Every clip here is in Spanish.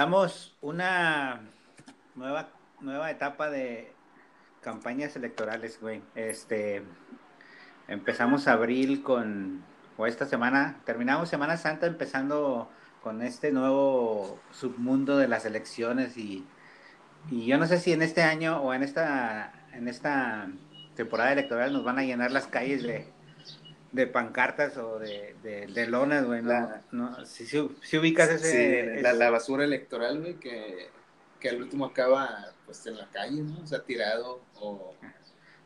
Arrancamos una nueva, nueva etapa de campañas electorales, güey. Este, empezamos abril con, o esta semana, terminamos Semana Santa empezando con este nuevo submundo de las elecciones y, y yo no sé si en este año o en esta, en esta temporada electoral nos van a llenar las calles de, de pancartas o de, de, lonas, güey. No, si, si, ubicas ese... la, basura electoral, güey, que, que al último acaba pues en la calle, ¿no? O sea, tirado o...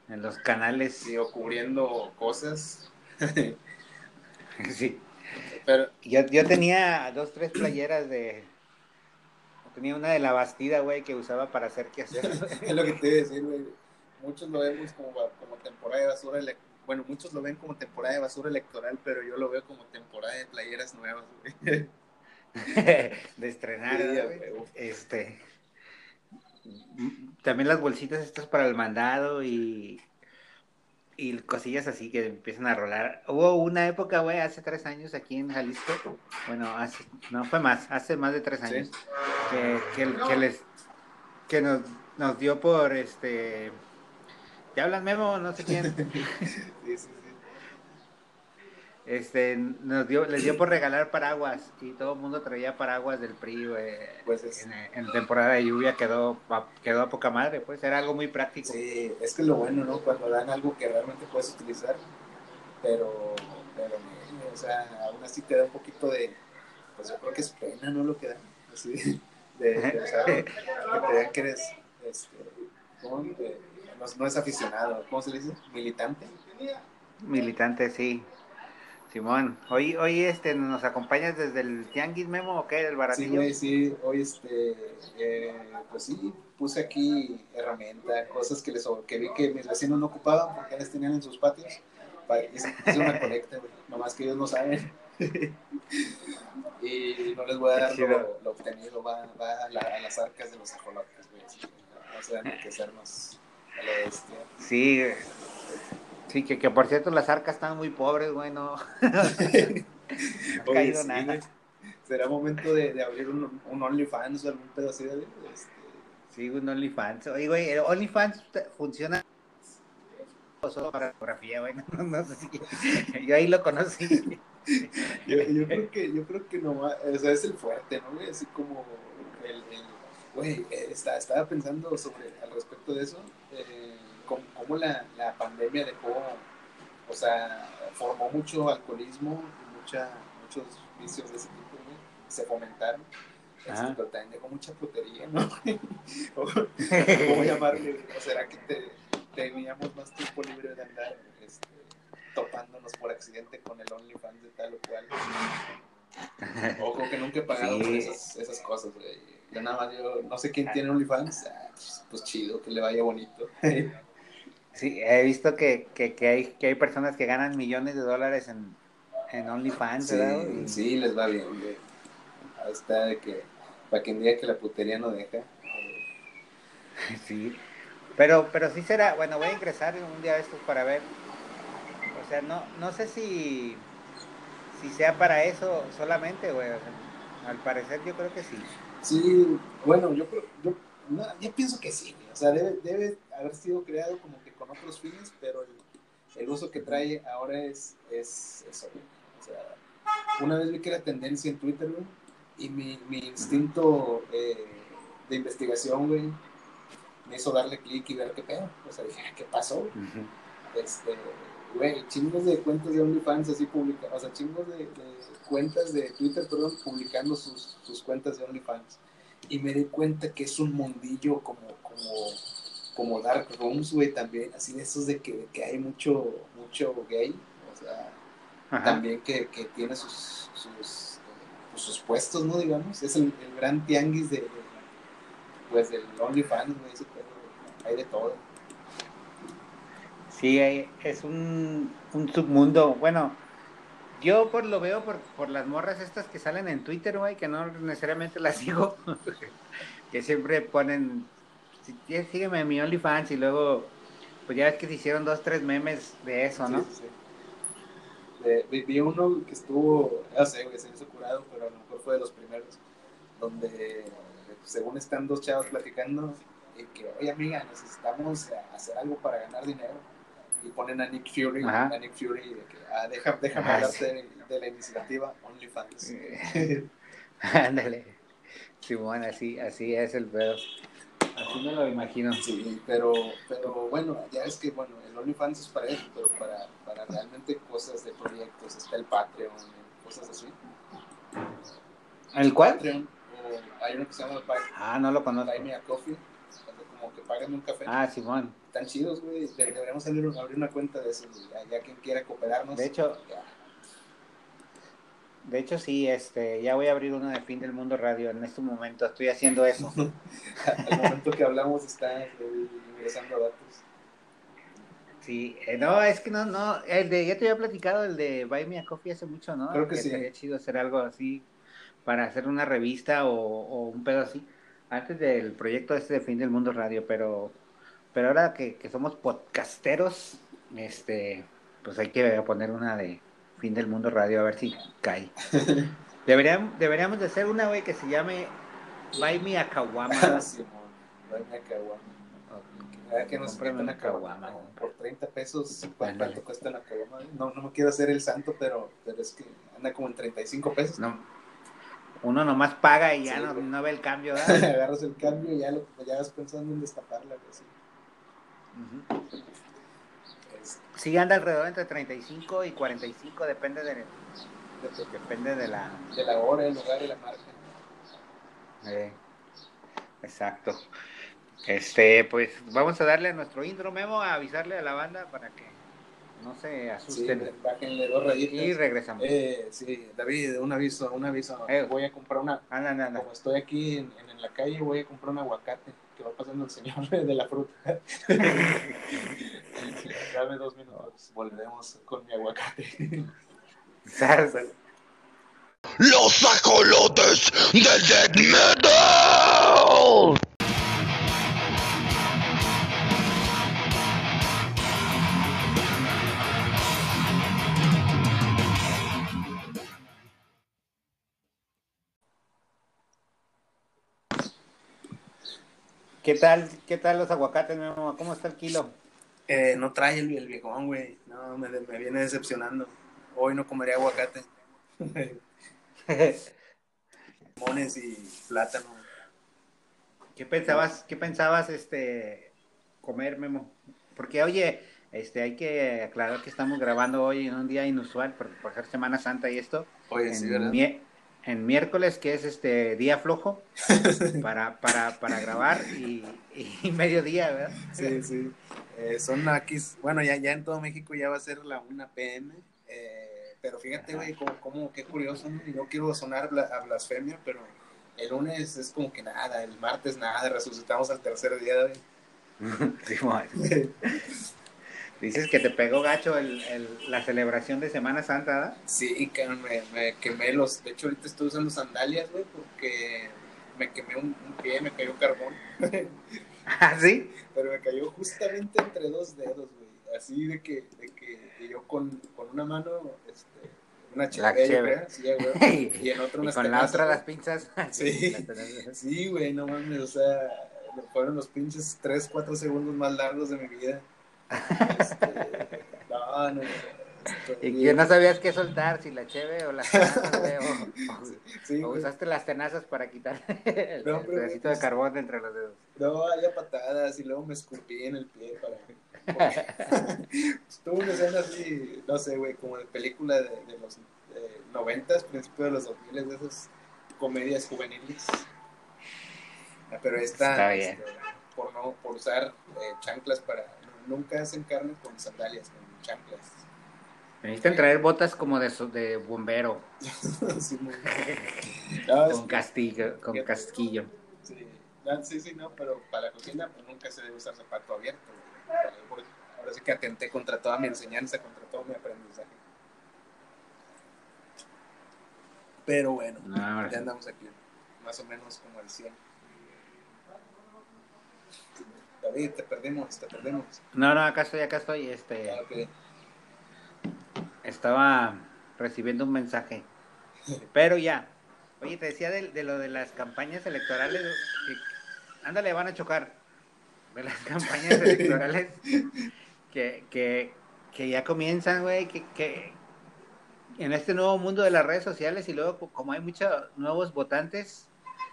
En los canales. Sí, o cubriendo cosas. sí. Pero... Yo, yo tenía dos, tres playeras de... Tenía una de la Bastida, güey, que usaba para hacer qué hacer. es lo que te iba a decir, güey. Muchos lo vemos como, como temporada de basura electoral bueno, muchos lo ven como temporada de basura electoral, pero yo lo veo como temporada de playeras nuevas, güey. de estrenar, este también las bolsitas estas para el mandado y y cosillas así que empiezan a rolar. Hubo una época, güey, hace tres años aquí en Jalisco, bueno, hace, no fue más, hace más de tres años, que, que, les, que nos, nos dio por, este, ¿Te hablan Memo? No sé quién. sí, sí, sí. Este, nos dio, les dio por regalar paraguas y todo el mundo traía paraguas del PRI, Pues en, temporada de lluvia quedó, quedó a poca madre, pues era algo muy práctico. Sí, es que lo bueno, ¿no? Cuando dan algo que realmente puedes utilizar, pero, pero o sea, aún así te da un poquito de, pues yo creo que es pena, ¿no? Lo que dan, así, de, o sea, que te vean que eres, este, ¿cómo? No, es aficionado, ¿cómo se le dice? Militante. Militante, sí. Simón, hoy, hoy este, nos acompañas desde el Tianguis Memo o qué, del baratillo. Sí, sí, hoy este, eh, pues sí, puse aquí herramientas, cosas que les que vi que mis vecinos no ocupaban porque les tenían en sus patios. Hice una colecta, güey, nomás que ellos no saben. y no les voy a dar lo, obtenido, va, va a, las arcas de los ajolotes, güey. Sea, que ser más Sí, sí, que, que por cierto las arcas están muy pobres, güey, no, ha caído nada. Será momento de, de abrir un, un, OnlyFans o algún pedacito de... Este... Sí, un OnlyFans. Oye, güey, el OnlyFans funciona solo para fotografía, güey. No, no, sé si... Yo ahí lo conocí. yo, yo, creo que, yo creo que no o sea, es el fuerte, ¿no, güey? Así como el, el güey, eh, estaba pensando sobre, al respecto de eso, eh, cómo, la, la, pandemia dejó, o sea, formó mucho alcoholismo y mucha, muchos vicios de ese tipo, se fomentaron. Este, pero también dejó mucha putería, ¿no? ¿Cómo llamarle? ¿O será que te, teníamos más tiempo libre de andar este, topándonos por accidente con el OnlyFans de tal o cual? Ojo que nunca he pagado por esas, esas cosas, güey yo nada más, yo no sé quién tiene OnlyFans, ah, pues, pues, chido, que le vaya bonito. Sí, he visto que, que, que, hay, que hay personas que ganan millones de dólares en, en OnlyFans, sí, Sí, les va bien, Ahí está, de que, para quien diga que la putería no deja. Sí, pero, pero sí será, bueno, voy a ingresar un día de estos para ver. O sea, no, no sé si, si sea para eso solamente, güey. al parecer yo creo que sí. Sí, bueno, yo, yo, yo pienso que sí, o sea, debe, debe haber sido creado como que con otros fines, pero el, el uso que trae ahora es, es eso, O sea, una vez vi que era tendencia en Twitter, güey, y mi, mi instinto eh, de investigación, güey, me hizo darle clic y ver qué pedo. O sea, dije, ah, ¿qué pasó? Este, güey, chingos de cuentas de OnlyFans así publicadas, o sea, chingos de, cuentas de Twitter, perdón, publicando sus, sus, cuentas de OnlyFans. Y me di cuenta que es un mundillo como, como, como Dark Rooms, güey, también, así de esos de que, que hay mucho, mucho gay, o sea, también que, que, tiene sus, sus, pues, sus, puestos, ¿no? Digamos, es el, el gran tianguis de, pues, del OnlyFans, güey, hay de todo. Sí, es un, un submundo. Bueno, yo por lo veo por, por las morras estas que salen en Twitter, güey, que no necesariamente las sigo, que siempre ponen, sígueme en mi OnlyFans y luego, pues ya ves que se hicieron dos, tres memes de eso, ¿no? Sí, sí. vi uno que estuvo, no sé, güey, se hizo curado, pero a lo mejor fue de los primeros, donde según están dos chavos platicando, y que, oye amiga, necesitamos hacer algo para ganar dinero. Y ponen a Nick Fury, a Nick Fury, de que, ah, deja, déjame ah, hablarte de, la iniciativa OnlyFans. Ándale. Simón, así, así es el pedo. Así me lo imagino. Sí, pero, pero bueno, ya es que bueno, el OnlyFans es para eso, pero para, para realmente cosas de proyectos, está el Patreon, cosas así. ¿El? Patreon, hay uno que se llama Buy, Ah, no lo conozco. Buy Me a Coffee, como que pagan un café. Ah, Simón. Están chidos, güey. Deberíamos abrir, abrir una cuenta de eso, ya, quien quiera cooperarnos. De hecho, de hecho sí, este, ya voy a abrir uno de Fin del Mundo Radio. En este momento estoy haciendo eso. Al momento que hablamos está ingresando datos. Sí, eh, no, es que no, no, el de, ya te había platicado el de Buy Me a Coffee hace mucho, ¿no? Creo que, sí. Sería chido hacer algo así para hacer una revista o, un pedo así, antes del proyecto este de Fin del Mundo Radio, pero, pero ahora que, somos podcasteros, este, pues hay que poner una de Fin del Mundo Radio a ver si cae. Deberíamos, deberíamos de hacer una, güey, que se llame Buy Me a Kawama. Buy Me a Kawama. que nos una caguama. Por 30 pesos, ¿cuánto cuesta la caguama? No, no me quiero hacer el santo, pero, pero es que anda como en 35 pesos. No, uno nomás paga y ya no, no, ve el cambio. Agarras el cambio y ya, lo, ya vas pensando en destaparla. Así. Sí, anda alrededor entre 35 y 45, depende de, depende de la... De la hora, el lugar y la marca. Eh, exacto. Este, pues vamos a darle a nuestro intro memo, a avisarle a la banda para que no se asusten. Sí, bájenle dos rayitas. Y regresamos. Eh, sí, David, un aviso, un aviso. Eh, voy a comprar una. Anda, anda, Como estoy aquí en, en, la calle, voy a comprar un aguacate que va pasando el señor de la fruta. Dame dos minutos, volveremos con mi aguacate. Los ajolotes del death metal. ¿Qué tal, qué tal los aguacates, mi mamá? ¿Cómo está el kilo? Eh, no trae el, el viejón, güey. No, me, me, viene decepcionando. Hoy no comería aguacate. Mones y plátano. ¿Qué pensabas, qué pensabas este comer, Memo? Porque oye, este hay que aclarar que estamos grabando hoy en un día inusual por, por ser Semana Santa y esto. Oye, sí, ¿verdad? En miércoles, que es este día flojo, para, para, para grabar y, y mediodía, ¿verdad? Sí, sí. Eh, son aquí, bueno, ya, ya en todo México ya va a ser la 1 pm, eh, pero fíjate, güey, como, como, qué curioso, ¿no? no quiero sonar a blasfemia, pero el lunes es como que nada, el martes nada, resucitamos al tercer día, güey. Dices que te pegó gacho el, el, la celebración de Semana Santa, ¿verdad? Sí, que me, me, quemé los. De hecho, ahorita estoy usando sandalias, güey, porque me quemé un, pie, me cayó carbón. ¿Ah, sí? Pero me cayó justamente entre dos dedos, güey. Así de que, de que yo con, con una mano, este, una chévere, sí, güey. y en otra unas con la otra las pinzas. sí, sí, güey, no mames, o sea, fueron los pinches 3, 4 segundos más largos de mi vida. Este, no, no, ¿Y que no sabías qué soltar? Si la cheve o las tenazas, o, usaste las tenazas para quitar el, pedacito de carbón entre los dedos. No, había patadas y luego me escupí en el pie para... Estuvo una escena así, no sé, güey, como de película de, los noventas, principios de los 2000, de esas comedias juveniles. Ah, pero esta, este, por no por usar eh, chanclas para nunca hacen carne con sandalias, con chanclas. Necesitan traer botas como de, de bombero. con castillo, con casquillo. Sí. sí, sí, no, pero para la cocina pues nunca se debe usar zapato abierto. Ahora sí que atenté contra toda mi enseñanza, contra todo mi aprendizaje. Pero bueno, ya andamos aquí, más o menos como el 100. David, te perdimos, te perdimos. No, no, acá estoy, acá estoy. Este, ah, Estaba recibiendo un mensaje. Pero ya, Oye, te decía de, de lo de las campañas electorales. que- ándale, van a chocar. De las campañas electorales que, que, que ya comienzan, güey, que, que en este nuevo mundo de las redes sociales y luego co- como hay muchos nuevos votantes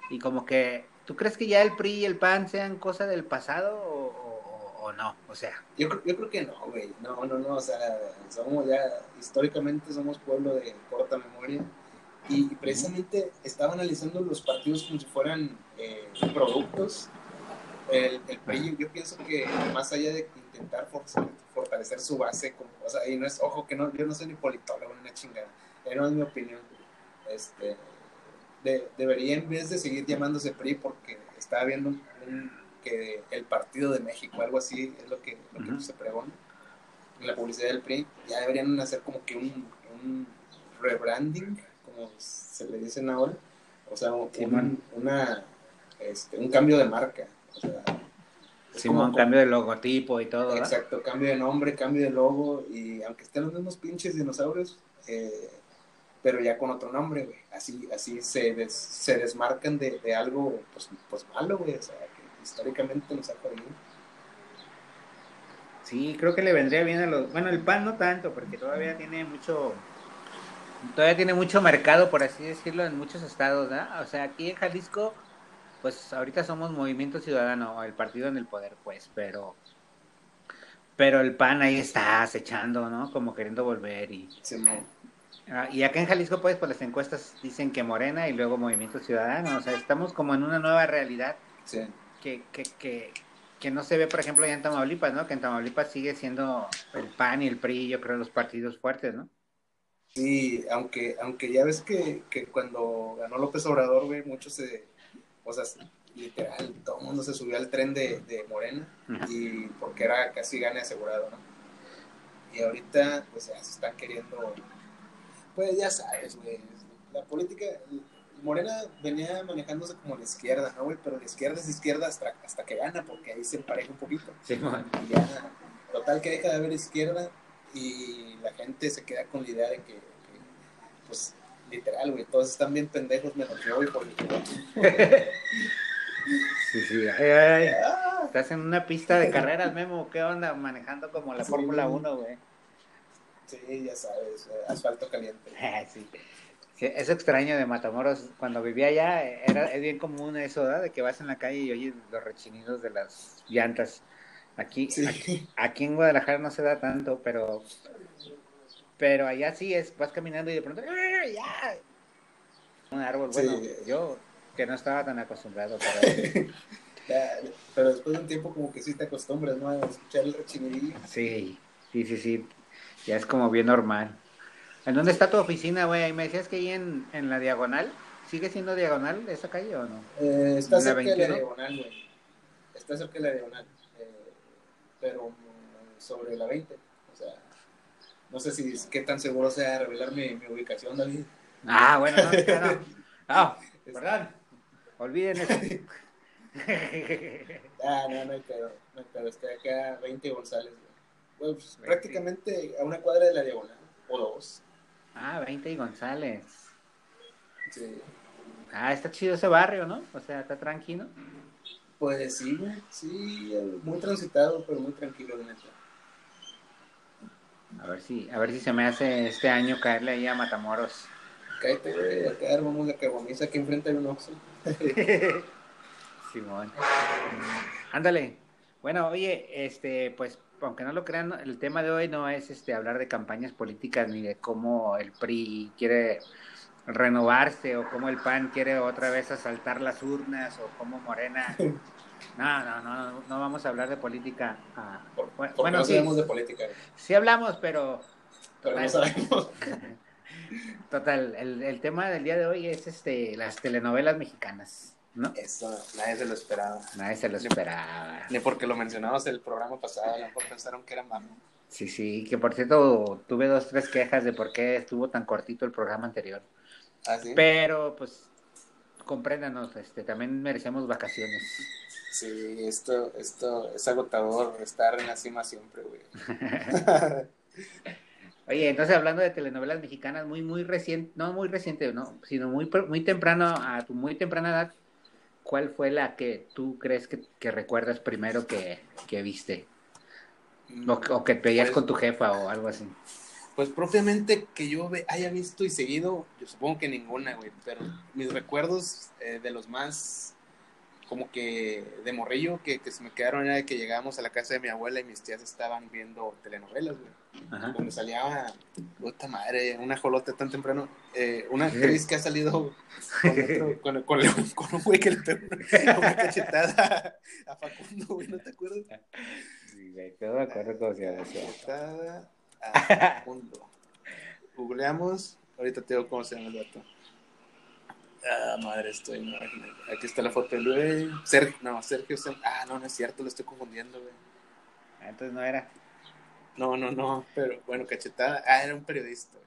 y como que, ¿tú crees que ya el PRI y el PAN sean cosa del pasado o, o- o no? O sea, Yo, creo- yo creo que no, güey. No, no, no. O sea, somos ya, históricamente somos pueblo de corta memoria. Y precisamente estaba analizando los partidos como si fueran eh, productos. El, el PRI, yo pienso que más allá de intentar fortalecer su base, como, o sea, y no es, ojo, que no, yo no soy ni politólogo ni una chingada, no es mi opinión. Este, de- debería en vez de seguir llamándose PRI porque estaba viendo un- un- que el Partido de México, algo así es lo que, lo que Ujú. se pregona en la publicidad del PRI, ya deberían hacer como que un, un rebranding, como se le dicen ahora, o sea, un, Simón. una, este, un cambio de marca. O sea, Simón, como- cambio de logotipo y todo, ¿verdad? Exacto, cambio de nombre, cambio de logo, y aunque estén los mismos pinches dinosaurios, eh, pero ya con otro nombre, güey. Así, así se, des- se desmarcan de, de algo, pues, pues malo, güey. O sea, que históricamente nos ha jodido. Sí, creo que le vendría bien a los... Bueno, el pan no tanto, porque todavía tiene mucho... Todavía tiene mucho mercado, por así decirlo, en muchos estados, ¿verdad? O sea, aquí en Jalisco, pues ahorita somos Movimiento Ciudadano, el partido en el poder, pues, pero... Pero el PAN ahí está acechando, ¿no? Como queriendo volver y... Sí, no. Ah, y acá en Jalisco, pues, por las encuestas dicen que Morena y luego Movimiento Ciudadano. O sea, estamos como en una nueva realidad Sí. que, que, que, que no se ve, por ejemplo, allá en Tamaulipas, ¿no? Que en Tamaulipas sigue siendo el PAN y el PRI, yo creo, los partidos fuertes, ¿no? Sí, aunque, aunque ya ves que, que cuando ganó López Obrador, güey, muchos se, o sea, literal, todo el mundo se subió al tren de, de Morena, y porque era casi gane asegurado, ¿no? Y ahorita, pues ya se están queriendo, pues ya sabes, güey, la política, Morena venía manejándose como la izquierda, ¿no, güey? Pero la izquierda es izquierda hasta, hasta que gana, porque ahí se empareja un poquito. Sí, man. Y ya, total que deja de haber izquierda y la gente se queda con la idea de que, que, pues, literal, güey, todos están bien pendejos menos yo, güey, porque... Sí, sí. Ay, ay. Ah, Estás en una pista de carreras, Memo. ¿Qué onda? Manejando como la Sí. Fórmula 1, güey. Sí, ya sabes, eh, asfalto caliente. Sí. Sí, Eso extraño de Matamoros. Cuando vivía allá, era, es bien común eso, ¿verdad? De que vas en la calle y oyes los rechinidos de las llantas. Aquí, Sí. aquí, aquí en Guadalajara no se da tanto, pero pero allá sí es, vas caminando y de pronto ¡ah, ya! un árbol, Sí. bueno, yo que no estaba tan acostumbrado, pero después de un tiempo como que sí te acostumbras, ¿no? A escuchar el rechinidillo. sí, sí, sí, sí, ya es como bien normal. ¿En dónde está tu oficina, güey? Y me decías que ahí en, en la diagonal, ¿sigue siendo diagonal esa calle o no? Eh, está ¿La cerca de la 21? diagonal, güey. Está cerca de la diagonal. Eh, pero sobre la 20. O sea, no sé si qué tan seguro sea revelar mi, mi ubicación, David. Ah, bueno, no, no, no. Ah, perdón. Olviden eso. Ah, no, no hay pedo. No hay pedo. Está acá 20 González, pues, 20. prácticamente a una cuadra de la diagonal. O dos. ah, 20 y González. Sí. Ah, está chido ese barrio, ¿no? O sea, está tranquilo. Pues sí. Sí, muy transitado, pero muy tranquilo, la neta. A ver si, a ver si se me hace este año caerle ahí a Matamoros. Cállate, güey. Acá armamos la caguamiza. Aquí enfrente hay un Oxxo. Simón. Ándale. Bueno, oye, este, pues, aunque no lo crean, el tema de hoy no es este hablar de campañas políticas ni de cómo el PRI quiere renovarse o cómo el PAN quiere otra vez asaltar las urnas o cómo Morena. No, no, no, no vamos a hablar de política. ah, Por- bueno, Porque no sí, sabemos de política, sí hablamos, pero Pero no Total. sabemos. total, el, el tema del día de hoy es este las telenovelas mexicanas, ¿no? Eso, nadie se lo esperaba. Nadie se lo esperaba. Ni porque lo mencionamos el programa pasado, a lo mejor pensaron que era mame. Sí, sí, que por cierto tuve dos, tres quejas de por qué estuvo tan cortito el programa anterior. ¿Ah, sí? Pero pues compréndanos, este, también merecemos vacaciones. Sí, esto, esto es agotador estar en la cima siempre, güey. Oye, entonces hablando de telenovelas mexicanas, muy, muy reciente, no muy reciente, no, sino muy, muy temprano, a tu muy temprana edad, ¿cuál fue la que tú crees que, que recuerdas primero que, que viste? O, o que veías Pues- con tu jefa o algo así. Pues propiamente que yo haya visto y seguido, yo supongo que ninguna, güey, pero mis recuerdos eh, de los más como que de morrillo que, que se me quedaron era de que llegábamos a la casa de mi abuela y mis tías estaban viendo telenovelas, güey, Ajá. donde salía, puta madre, una jolota tan temprano, eh, una actriz que ha salido con, otro, con, con- con un güey que le pegó una, cachetada a Facundo, güey, ¿no te acuerdas? Sí, güey, no me acuerdo cómo se llama. Cachetada a Facundo. Googleamos. Ahorita te digo cómo se llama el vato. Ah, madre, estoy. no, aquí está la foto del güey. Sergio, no, Sergio. Ah, no, no es cierto, lo estoy confundiendo, güey. Ah, Entonces no era. No, no, no, pero bueno, cachetada. Ah, era un periodista,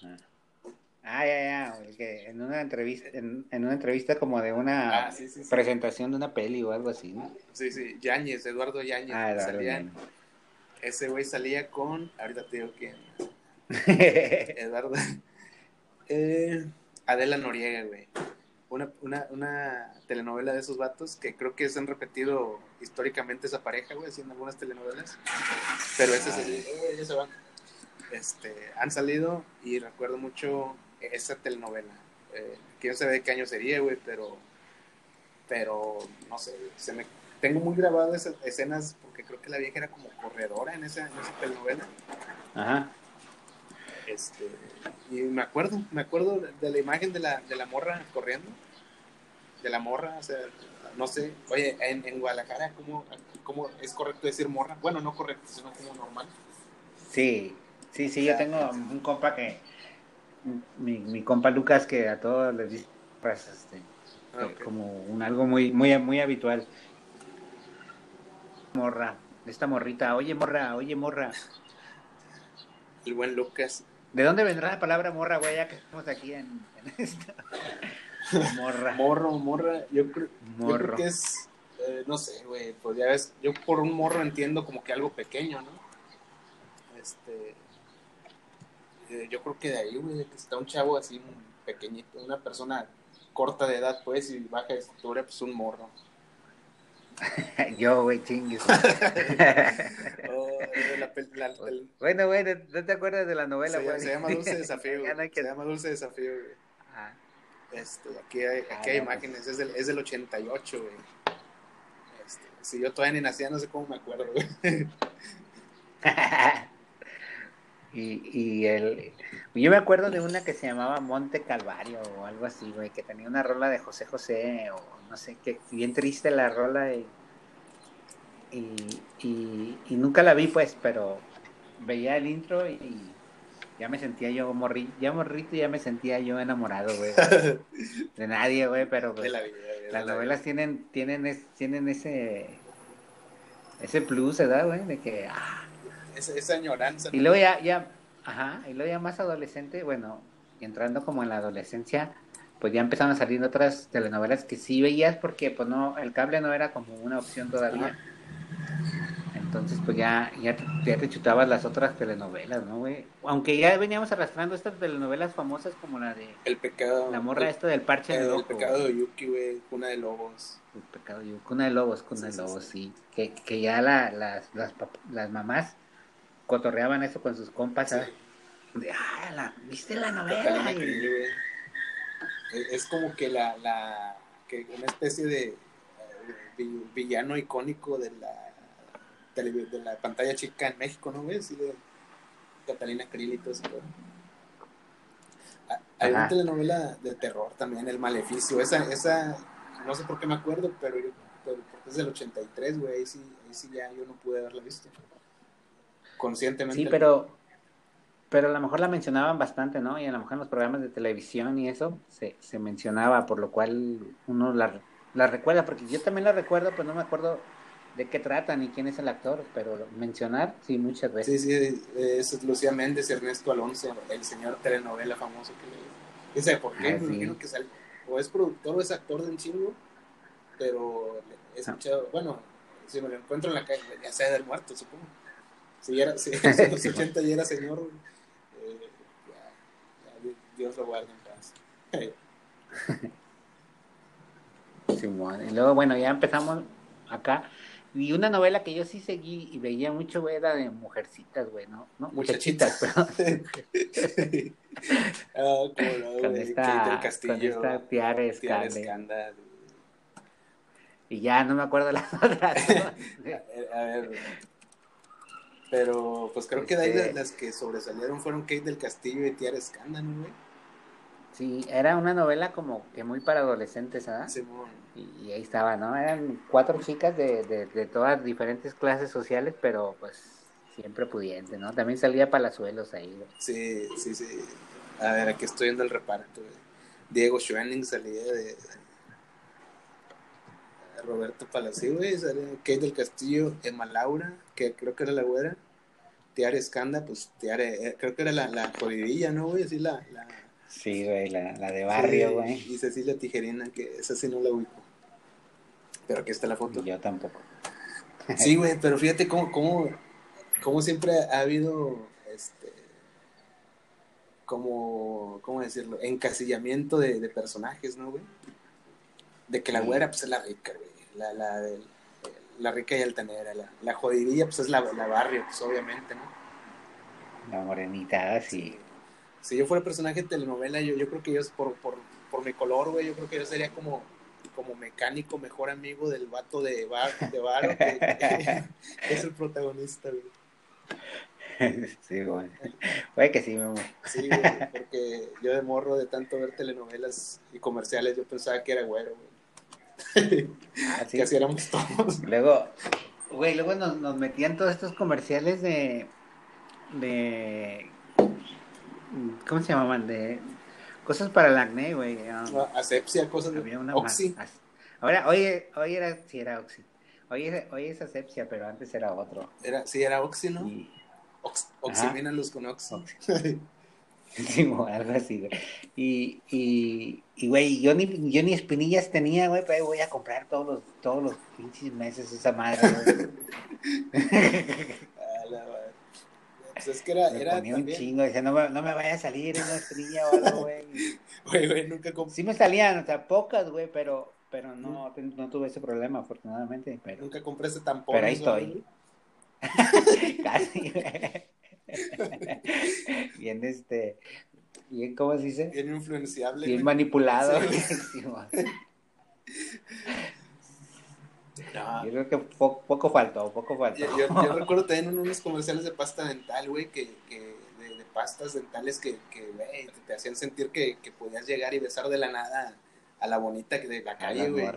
güey. Ah, ya, ya, el que en una entrevista, en, en una entrevista como de una Ah, sí, sí, sí. presentación de una peli o algo así, ¿no? Sí, sí, Yáñez, Eduardo Yáñez. Ah, Eduardo salía- Yáñez. Ese güey salía con. Ahorita te digo quién. Eduardo. Eh, Adela Noriega, güey. Una, una, una telenovela de esos vatos que creo que se han repetido históricamente esa pareja, güey, haciendo algunas telenovelas. Pero ese es el- eh, se van. Este, han salido y recuerdo mucho esa telenovela. Eh, que yo sé de qué año sería, güey, pero, pero no sé, se me, tengo muy grabado esas escenas porque creo que la vieja era como corredora en esa, en esa telenovela. Ajá. Este, y me acuerdo, me acuerdo de la imagen de la, de la morra corriendo, de la morra, o sea, no sé, oye, en, en Guadalajara, ¿cómo, ¿cómo es correcto decir morra? Bueno, no correcto, sino como normal. Sí, sí, sí, yo tengo un compa que, mi, mi compa Lucas, que a todos les dice este, Ah, como un algo muy, muy, muy habitual. Morra, esta morrita, oye morra, oye morra. El buen Lucas. ¿De dónde vendrá la palabra morra, güey? Ya que estamos aquí en, en esta. Morra. Morro, morra, yo creo, yo Morro. creo que es, eh, no sé, güey, pues ya ves, yo por un morro entiendo como que algo pequeño, ¿no? Este, eh, yo creo que de ahí, güey, que está un chavo así, pequeñito, una persona corta de edad, pues, y baja de estatura, pues un morro. Yo, güey, chingues. Oh, la la- bueno, güey, ¿no te acuerdas de la novela, se, güey? se llama Dulce Desafío, se llama Dulce Desafío, güey. Ah. Este, aquí hay, aquí Ah, hay no, pues. imágenes, es del, es del 88, güey. Este, si yo todavía ni nacía, no sé cómo me acuerdo, güey. y, y el yo me acuerdo de una que se llamaba Monte Calvario o algo así, güey, que tenía una rola de José José o no sé qué, bien triste la rola y, y, y, y nunca la vi pues, pero veía el intro y ya me sentía yo morri, ya morrito y ya me sentía yo enamorado, güey. De nadie, güey, pero de pues, la vida, de las la novelas tienen tienen es- tienen ese ese plus, ¿verdad, güey? De que ah. Esa, añoranza. y luego ya, ya, ajá, y luego ya más adolescente, bueno, entrando como en la adolescencia, pues ya empezaron a salir otras telenovelas que sí veías porque pues no, el cable no era como una opción todavía. Entonces pues ya, ya, te, ya te chutabas las otras telenovelas, ¿no, güey? Aunque ya veníamos arrastrando estas telenovelas famosas como la de El pecado. la morra el, esta del parche el, de el ojo. pecado de Yuki, güey. Cuna de lobos. El pecado de Cuna de Lobos, Cuna Sí, de Lobos, sí. sí. Que, que ya la, las, las, las mamás cotorreaban eso con sus compas. De, ah, la, ¿viste la novela? Y-. Es, como que la, la que una especie de eh, vi- villano icónico de la de la pantalla chica en México, ¿no, güey? Sí, de Catalina Krill y todo eso. güey. Ah, Hay una telenovela de terror también, El Maleficio. Esa, esa, no sé por qué me acuerdo, pero, yo, pero porque es del 83, güey. Ahí sí, ahí sí ya yo no pude haberla visto. Conscientemente. Sí, pero, pero a lo mejor la mencionaban bastante, ¿no? Y a lo mejor en los programas de televisión y eso se, se mencionaba, por lo cual uno la, la recuerda, porque yo también la recuerdo, pues no me acuerdo de qué trata ni quién es el actor, pero mencionar, sí, muchas Sí, veces. sí, es Lucía Méndez y Ernesto Alonso, el señor telenovela famoso que le... ¿Quién sabe por qué? Ah, Me sí. imagino que sale, o es productor o es actor de un chingo, pero he Ah. escuchado, bueno, si me lo encuentro en la calle, ya se ha de haber muerto, supongo. Si era, si en los 80 ya era señor. Eh, ya, ya, Dios lo guarde en paz. Simón. Y luego, bueno, ya empezamos acá. Y una novela que yo sí seguí y veía mucho, güey, era de mujercitas, güey, ¿no? ¿No? Muchachitas, perdón. Ah, no, Con güey. esta- Kate del Castillo. con esta Tiara. Escanda. Y ya no me acuerdo las otras. ¿no? A ver, pero pues creo que de ahí Este- las, que sobresalieron fueron Kate del Castillo y Tiara Escanda, ¿no, güey? Sí, era una novela como que muy para adolescentes, ¿ah? Simón. Y, y ahí estaba, ¿no? Eran cuatro chicas de, de, de todas diferentes clases sociales, pero pues siempre pudientes, ¿no? También salía Palazuelos ahí, güey. Sí, sí, sí. A ver, aquí estoy viendo el reparto. Diego Schwenning salía de. Roberto Palacio, güey. Salía Kate del Castillo, Emma Laura, que creo que era la güera. Tiara Escanda, pues Tiara, eh, creo que era la, la jodidilla, ¿no, güey? Así la. la Sí, güey, la, la de barrio, sí, güey. Y Cecilia Tijerina, que esa sí no la ubico. Pero aquí está la foto. Y yo tampoco. Sí, güey, pero fíjate cómo, cómo, cómo siempre ha habido, este, como, ¿cómo decirlo? Encasillamiento de, de personajes, ¿no, güey? De que la güera, pues, es la rica, güey. La, la, la rica y altanera. La, la jodidilla, pues, es la, la barrio, pues, obviamente, ¿no? La morenita, sí. Si yo fuera personaje de telenovela, yo, yo creo que yo, por, por, por mi color, güey, yo creo que yo sería como, como mecánico, mejor amigo del vato de bar, de Varo, que, que es el protagonista, güey. sí, güey. Güey, que sí, mi amor. Sí, güey, porque yo de morro de tanto ver telenovelas y comerciales, yo pensaba que era güero, güey. Ah, sí. Que así éramos todos. Luego, güey, luego nos, nos metían todos estos comerciales de. de. ¿Cómo se llamaban? De. Cosas para el acné, güey. Asepsia, cosas Había una más. Ahora, hoy, hoy era, sí era Oxy. Hoy, hoy es asepsia, pero antes era otro. Era, sí, era Oxy, ¿no? Y, Ox, oximínalos con Oxy. Oxy. sí, algo así, güey. Y, y, y, güey, yo ni, yo ni espinillas tenía, güey, pero voy a comprar todos los, todos los pinches meses esa madre, güey. Pues es que era, Me era ponía un también. chingo, decía, no me, no me vaya a salir una espinilla o algo, güey. Güey, güey, nunca compré. Sí me salían, o sea, pocas, güey, pero, pero no, no tuve ese problema, afortunadamente, pero Nunca compré ese tampón. Pero ahí estoy. casi, güey. Bien, este, bien, ¿cómo se dice? Bien influenciable. Bien manipulado. Sí. No, Yo creo que po- poco faltó, poco faltó. Yo, yo- yo recuerdo también unos comerciales de pasta dental, güey, que, que de, de pastas dentales que, que güey, te, te hacían sentir que, que podías llegar y besar de la nada a la bonita que de la calle, güey.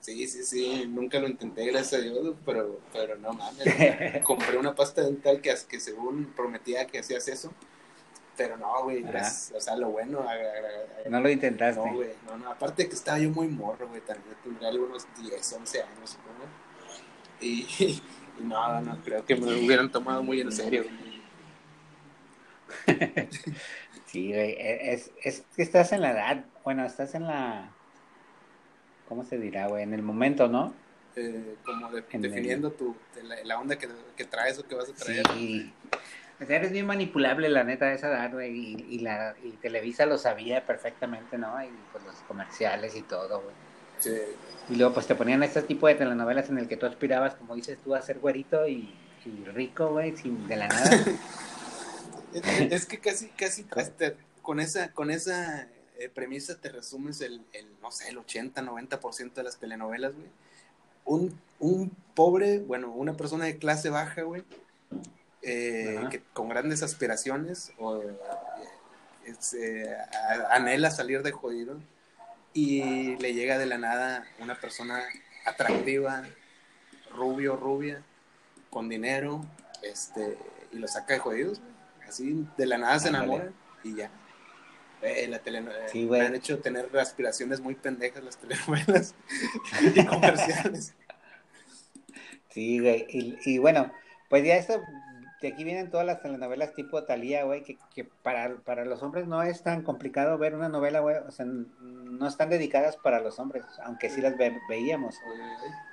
Sí, sí, sí, nunca lo intenté, gracias a Dios, pero, pero no mames. Compré una pasta dental que, que según prometía que hacías eso, pero no, güey, gracias, o sea, lo bueno, No lo intentaste. no, güey, no, no, aparte que estaba yo muy morro, güey, también tendría algunos 10, 11 años, supongo. Y, y no, no, creo que me lo hubieran tomado muy en serio. Sí, güey, e, es, es que estás en la edad, bueno, estás en la, ¿cómo se dirá, güey? En el momento, ¿no? Eh, como de- el- definiendo tu, de la, la onda que, que traes o que vas a traer. Sí. O sea, eres bien manipulable, la neta, de esa edad, güey, y, y, la, y Televisa lo sabía perfectamente, ¿no? Y pues los comerciales y todo, güey. Sí. Y luego pues te ponían este tipo de telenovelas en el que tú aspirabas, como dices tú, a ser güerito y, y rico, güey, sin de la nada. Es, es que casi, casi hasta con esa, con esa eh, premisa te resumes el, el, no sé, el 80, 90% de las telenovelas, güey. Un, un pobre, bueno, una persona de clase baja, güey, eh, que con grandes aspiraciones o eh, es, eh, a- anhela salir de jodido y le llega de la nada una persona atractiva, rubio, rubia, con dinero, este, y lo saca de jodidos. Así de la nada se enamora y ya. Eh, la teleno- Sí, güey. me han hecho tener aspiraciones muy pendejas las telenovelas y comerciales. Sí, güey. Y, y bueno, pues ya esto, de aquí vienen todas las telenovelas tipo Talía, güey, que, que para, para los hombres no es tan complicado ver una novela, güey, o sea, no están dedicadas para los hombres, aunque sí las ve- veíamos,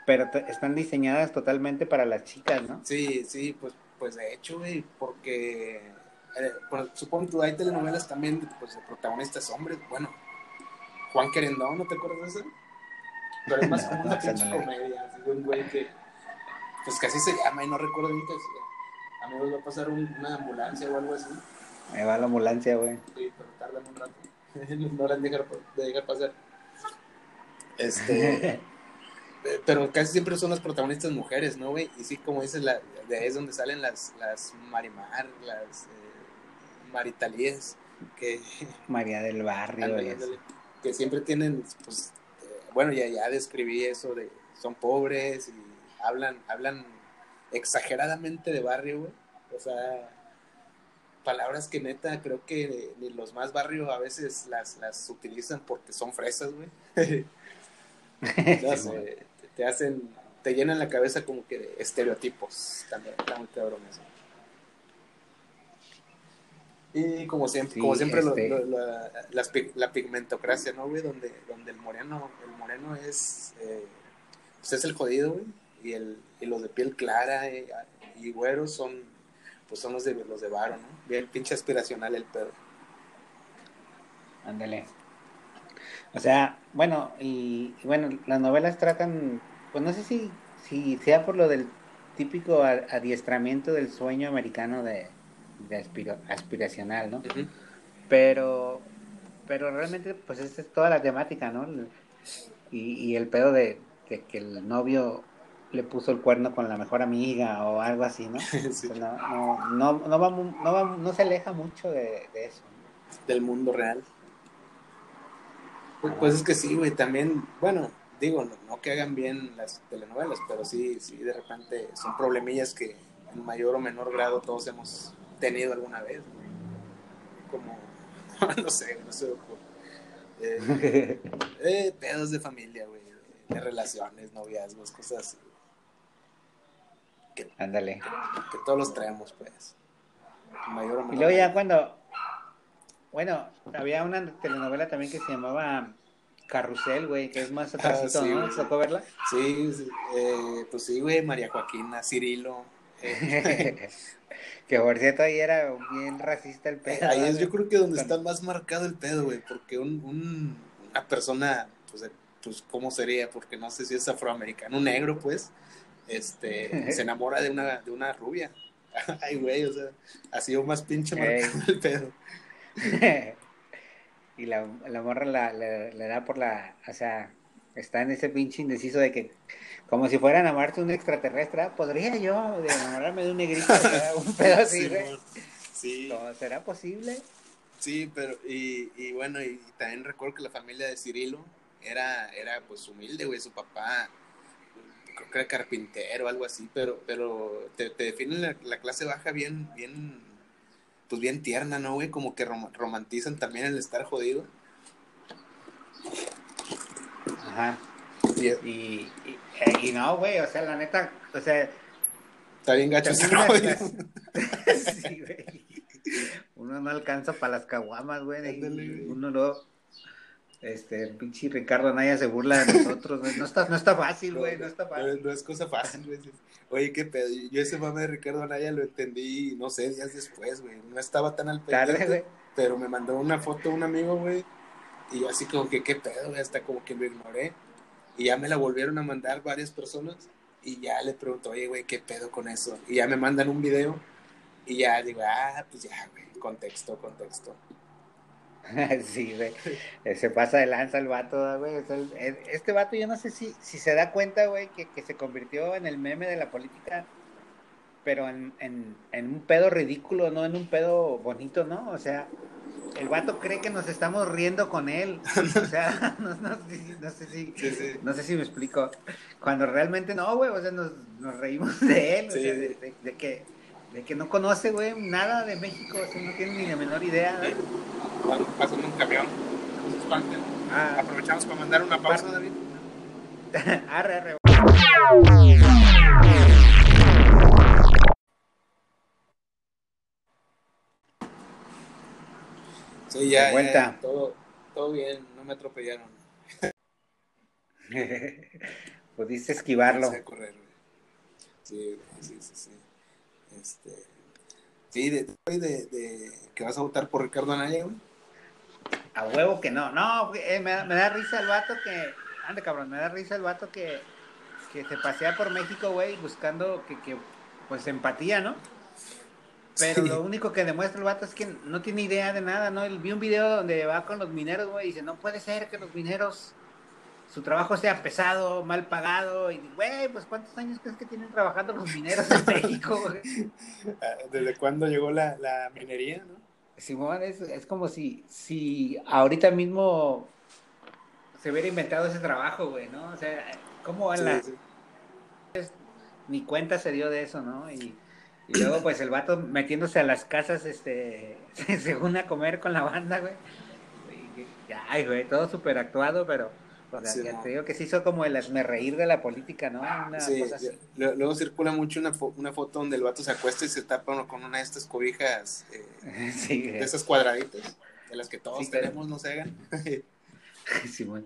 pero están diseñadas totalmente para las chicas, ¿no? Sí, sí, pues Pues de hecho, güey, porque eh, supongo que hay telenovelas también, pues de protagonistas hombres. Bueno, Juan Querendón, ¿no te acuerdas de eso? Pero es más como una pinche comedia, así de un güey que, pues casi se llama y no recuerdo bien que decía, amigos, va a pasar un- una ambulancia o algo así. Me va la ambulancia, güey. Sí, pero tardan un rato. no la han de dejar pasar. Este, eh, pero casi siempre son las protagonistas mujeres, ¿no, güey? Y sí, como dices, la, de ahí es donde salen las, las Marimar, las eh, Maritalíes, que, María del Barrio. eso. ándale, que siempre tienen, pues, eh, bueno, ya, ya describí eso de son pobres y hablan, hablan exageradamente de barrio, güey. O sea, palabras que neta creo que ni los más barrios a veces las, las utilizan porque son fresas, güey. No sé, te- hacen, te llenan la cabeza como que de estereotipos también, está muy cabrón eso. Y como siempre, Sí, como siempre lo- este- lo- la, la pigmentocracia, ¿no, güey? Donde, donde el moreno, el moreno es, eh, pues es el jodido, güey. Y, el, y los de piel clara eh, y, güeros son, pues son los de los de varo, ¿no? Bien pinche aspiracional el pedo. Ándale. O sea, bueno, y, y bueno, las novelas tratan, pues no sé si, si sea por lo del típico adiestramiento del sueño americano de, de aspiro- aspiracional, ¿no? Pero, pero realmente, pues esa es toda la temática, ¿no? Y, y el pedo de, de que el novio le puso el cuerno con la mejor amiga o algo así, ¿no? Sí, O sea, no, no, no, no, va no, va- no se aleja mucho de, de eso. del mundo real. Pues, pues es que sí, güey, también, bueno, digo, no, que hagan bien las telenovelas, pero sí, sí, de repente son problemillas que en mayor o menor grado todos hemos tenido alguna vez, güey. Como, no sé, no sé, eh, eh, pedos de familia, güey, de relaciones, noviazgos, cosas así, que, Ándale. que todos los traemos, pues. Mayor o Y menor luego ya cuando, bueno, había una telenovela también que se llamaba Carrusel, güey, que es más atrasito, Ah, sí, ¿no? güey. ¿Te tocó verla? Sí, sí, eh, pues sí, güey, María Joaquina, Cirilo. eh, que por cierto ahí era bien racista el pedo. ahí es yo creo que donde está más marcado el pedo, güey, porque un, un- una persona, pues, pues, ¿cómo sería? Porque no sé si es afroamericano, un negro, pues, este, se enamora de una, de una rubia. Ay, güey, o sea, ha sido más pinche marcado el pedo. y la, la morra la, la- le da por la, o sea, está en ese pinche indeciso de que, como si fuera a enamorarse de un extraterrestre, ¿ah? ¿podría yo enamorarme de un negrito? Un pedo así, Sí, güey. sí, ¿Cómo ¿Será posible? sí, pero, y, y bueno, y también recuerdo que la familia de Cirilo era, era pues humilde, güey, su papá creo que era carpintero o algo así, pero, pero te, te definen la, la clase baja bien, bien, pues bien tierna, ¿no, güey? Como que rom- romantizan también el estar jodido. Ajá. Y Y, y, y no, güey, o sea, la neta, o sea, está bien gacho ese Sí, güey. Uno no alcanza para las caguamas, güey. Uno luego, este, el pinche Ricardo Anaya se burla de nosotros. No está, no está fácil, güey, no está No, fácil. no es cosa fácil, güey. Oye, qué pedo. Yo ese mame de Ricardo Anaya lo entendí, no sé, días después, güey. No estaba tan al Tarde, pendiente. güey. pero me mandó una foto un amigo, güey, y yo así como que, ¿qué pedo? güey? Hasta como que lo ignoré. Y ya me la volvieron a mandar varias personas, y ya le pregunto, oye, güey, ¿qué pedo con eso? Y ya me mandan un video, y ya digo, ah, pues ya, güey, contexto, contexto. Sí, güey. Eh, Se pasa de lanza el vato, güey. El- el- este vato, yo no sé si, si se da cuenta, güey, que, que se convirtió en el meme de la política, pero en, en, en un pedo ridículo, no en un pedo bonito, ¿no? O sea, el vato cree que nos estamos riendo con él. O sea, no, no sé si- no sé si. Sí, sí. No sé si me explico. Cuando realmente no, güey, o sea, nos, nos reímos de él, o sea, de, de- de que, de que no conoce, güey, nada de México, o sea, no tiene ni la menor idea. pasando un camión, no se espanten. Ah, Aprovechamos para mandar una pausa, David. arre, arre. Sí, ya, De vuelta. ya, todo, todo bien, no me atropellaron. Pudiste esquivarlo. Correr. Sí, güey, sí, sí, sí. Este, sí, de, de, de que vas a votar por Ricardo Anaya, güey. A huevo que no. No, eh, me, da- me da risa el vato que. Ande, cabrón, me da risa el vato que, que se pasea por México, güey, buscando que, que, pues, empatía, ¿no? Pero Sí. lo único que demuestra el vato es que no tiene idea de nada, ¿no? Él vi un video donde va con los mineros, güey, y dice, no puede ser que los mineros, su trabajo sea pesado, mal pagado. Y, güey, pues, ¿cuántos años crees que tienen trabajando los mineros en México? Ah, ¿Desde cuándo llegó la, la minería, no? Simón, es, es como si, si ahorita mismo se hubiera inventado ese trabajo, güey, ¿no? O sea, ¿cómo en Sí, la, sí. ni cuenta se dio de eso, ¿no? Y, y luego, pues, el vato metiéndose a las casas, este, según a comer con la banda, güey. Y- Ay, güey, todo súper actuado, pero, Sí, no. te digo que se hizo como el reír de la política, ¿no? Una Sí, cosa así. lo- luego circula mucho una, fo- una foto donde el vato se acuesta y se tapa con una de estas cobijas, eh, Sí, de esas cuadraditas, de las que todos pero- tenemos, no se hagan. Simón.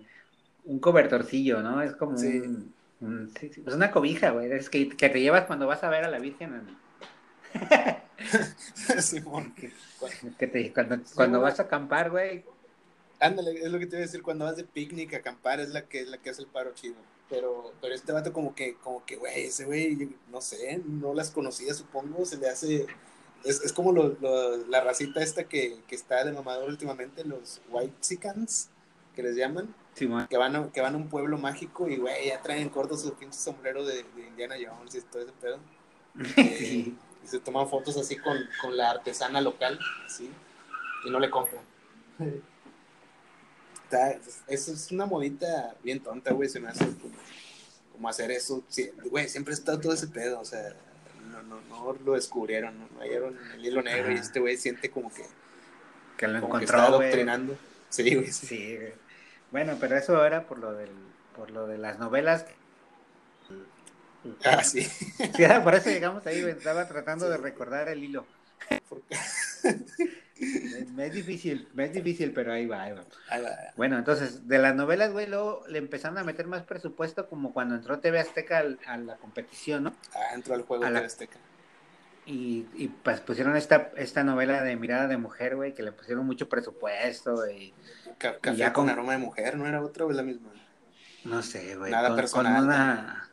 Un cobertorcillo, ¿no? Es como Sí. un, un- pues una cobija, güey. Es que, que te llevas cuando vas a ver a la Virgen. en- Simón. que te- cuando vas a acampar, güey. Ándale, es lo que te iba a decir, cuando vas de picnic a acampar es la que es la que hace el paro chido. Pero, pero este vato como que, como que, güey, ese güey, no sé, no las conocía, supongo, se le hace, es, es como lo- lo- la racita esta que, que está de mamador últimamente, los white que les llaman, Simón. que van a, que van a un pueblo mágico y, güey, ya traen corto su pinche sombrero de, de Indiana Jones y todo ese pedo. Sí. Y se toman fotos así con, con la artesana local, así, y no le compran. Está- eso es una modita bien tonta, güey, se me hace como, como hacer eso. Sí, güey, siempre estado todo ese pedo, o sea, no, no, no lo descubrieron, no, hallaron el hilo negro y este güey siente como que, Que lo que está encontró, adoctrinando. Sí, güey, sí. Sí, güey. Bueno, pero eso era por lo del, por lo de las novelas. Ah, sí. Sí, por eso llegamos ahí, güey. Estaba tratando de recordar el hilo. Me, es difícil, me es difícil, pero ahí va, ahí va. Ahí va. Bueno, entonces, de las novelas, güey, luego le empezaron a meter más presupuesto como cuando entró TV Azteca al- a la competición, ¿no? Ah, entró al juego A la- la Azteca. Y, y pues pusieron esta, esta novela de Mirada de Mujer, güey, que le pusieron mucho presupuesto y Ca- Café ya con con- aroma de mujer, ¿no era otra o la misma? no sé, güey. Nada con, personal. Con una,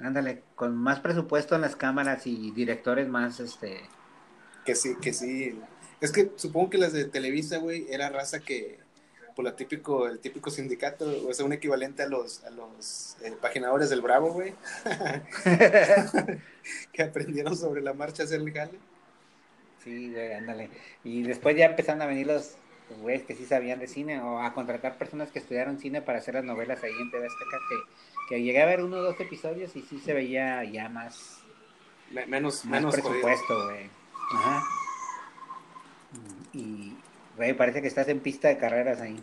ándale, con más presupuesto en las cámaras y directores más, este, Que sí, que sí. Es que supongo que las de Televisa, güey, era raza que, por la típico, el típico sindicato, o sea, un equivalente a los, a los eh, paginadores del Bravo, güey, que aprendieron sobre la marcha a hacer el jale. Sí, güey, ándale. Y después ya empezaron a venir los los güeyes que sí sabían de cine o a contratar personas que estudiaron cine para hacer las novelas ahí en TV Azteca que, que llegué a ver uno o dos episodios y sí se veía ya más, Me- menos, más menos presupuesto, güey. Ajá. Y, güey, parece que estás en pista de carreras ahí.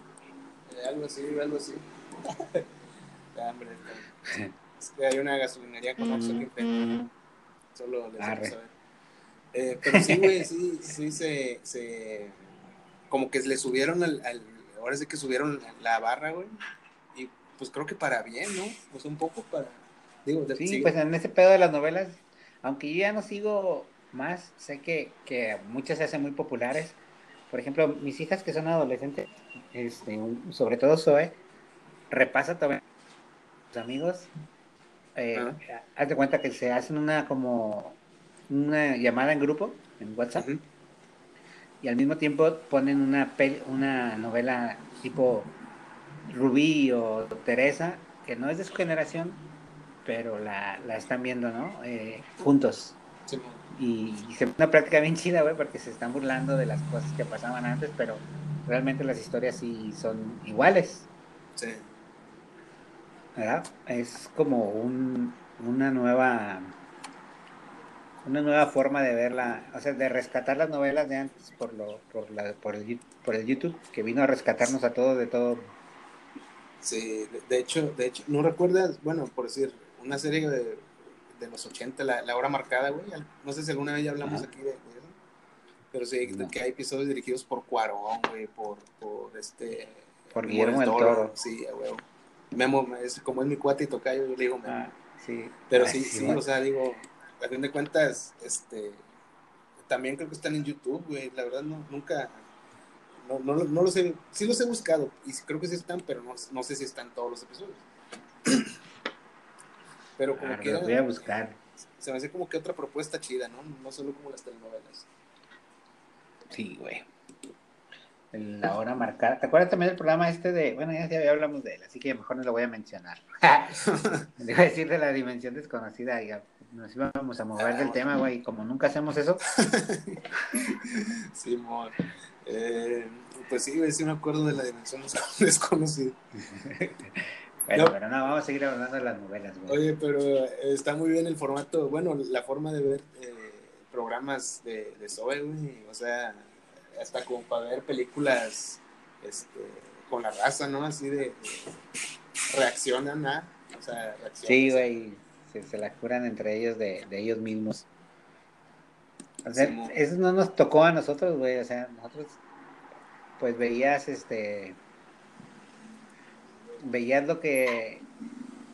Eh, algo así, algo así. Está- es que hay una gasolinería con Oxxo aquí enfrente. Solo les a ver. Eh, pero sí, güey, sí, sí se, se... Como que le subieron al, al- Ahora sí que subieron la, barra, güey. Y pues creo que para bien, ¿no? Pues un poco para... Digo, sí, pues en ese pedo de las novelas, aunque yo ya no sigo más, sé que, que muchas se hacen muy populares. Por ejemplo, mis hijas que son adolescentes, este, sobre todo Zoe, repasa también sus amigos. eh, Ajá. haz de cuenta que se hacen una como una llamada en grupo en WhatsApp y al mismo tiempo ponen una pel- una novela tipo Rubí o Teresa que no es de su generación pero la, la están viendo no Eh, juntos Sí. Y, y se una práctica bien chida güey porque se están burlando de las cosas que pasaban antes pero realmente las historias sí son iguales sí. ¿verdad? Es como un, una nueva una nueva forma de verla, o sea, de rescatar las novelas de antes por lo por la por el, por el YouTube que vino a rescatarnos a todos de todo. Sí, de hecho, de hecho, ¿no recuerdas? Bueno, por decir, una serie de, de los 80, la, la hora marcada, güey. No sé si alguna vez ya hablamos Ajá. aquí de, de eso. Pero sí, No. que hay episodios dirigidos por Cuarón, güey, por, por este... Por Guillermo del Toro. Sí, güey. Memo, es, como es mi cuate y tocayo, yo le digo Memo. Ah, sí. Pero Ah, sí, sí, bueno. o sea, digo, a fin de cuentas, este, también creo que están en YouTube, güey. La verdad, no, nunca, no, no, no los he, sí los he buscado y creo que sí están, pero no, no sé si están todos los episodios. Pero como Ah, que voy a buscar. se me hace como que otra propuesta chida, ¿no? No solo como las telenovelas. Sí, güey. La hora marcada. ¿Te acuerdas también del programa este de. Bueno, ya, ya hablamos de él, así que mejor no lo voy a mencionar. A decir de la dimensión desconocida. Ya nos íbamos a mover del tema, güey. Como nunca hacemos eso, Simón. Eh, pues sí, sí me acuerdo de la dimensión desconocida. Bueno, No. pero no, vamos a seguir hablando de las novelas, güey. Oye, pero eh, está muy bien el formato, bueno, la forma de ver eh, programas de, de Zoe, güey. O sea, hasta como para ver películas este, con la raza, ¿no? Así de, de- reaccionan a, o sea, reaccionan. Sí, güey. Se, se la curan entre ellos de, de ellos mismos. O sea, eso no nos tocó a nosotros, güey. O sea, nosotros, pues veías este. Veías lo que.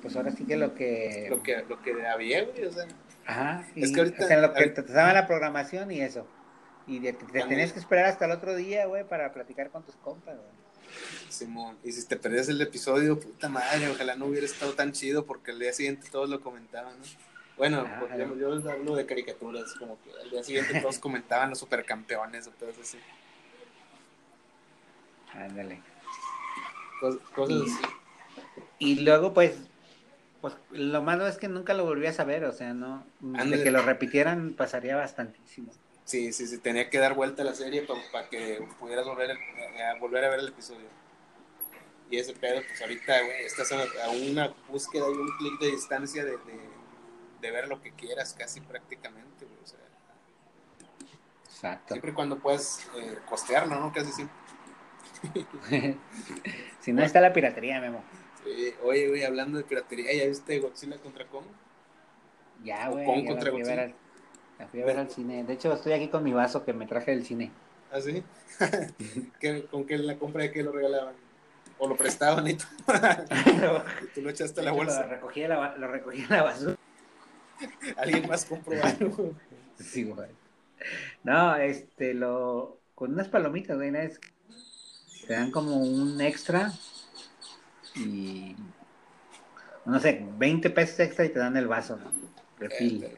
Pues ahora sí que lo que. Lo que, lo que había, güey, o sea, Ajá. Es y, que ahorita- o sea, lo que ahorita- te daban la programación y eso. Y te, También. tenías que esperar hasta el otro día, güey, para platicar con tus compas, güey. Simón. Y si te perdías el episodio, puta madre, ojalá no hubiera estado tan chido porque al día siguiente todos lo comentaban, ¿no? Bueno, Ah, claro. yo, yo hablo de caricaturas, como que al día siguiente todos comentaban los supercampeones o cosas así. Ándale. Cos- Cosas así. Y luego, pues, pues lo malo es que nunca lo volvías a ver, o sea, no. De Ándale. que lo repitieran pasaría bastantísimo. Sí, sí, sí, tenía que dar vuelta a la serie para que pudieras volver, a, a volver a ver el episodio. Y ese pedo, pues ahorita, güey, estás a, a una búsqueda y un clic de distancia de, de, de ver lo que quieras, casi prácticamente, güey. O sea, Exacto. siempre y cuando puedas eh, costearlo, ¿no? Casi siempre. si no está la piratería, Memo. Sí, oye, güey, hablando de piratería, ¿ya viste Godzilla contra Kong? Ya, güey. Kong ya la contra fui a ver Godzilla. al- la fui a ver al cine. De hecho, estoy aquí con mi vaso que me traje del cine. ¿Ah, sí? ¿Qué- ¿Con qué la compra de qué lo regalaban? ¿O lo prestaban y tú, lo, y tú lo echaste a la bolsa? recogí de la, lo recogí en la basura. Alguien más compró algo. Sí, güey. No, este, lo. Con unas palomitas, güey, ¿no? Es- te dan como un extra y. No sé, 20 pesos extra y te dan el vaso, ¿no? Refil. Eh,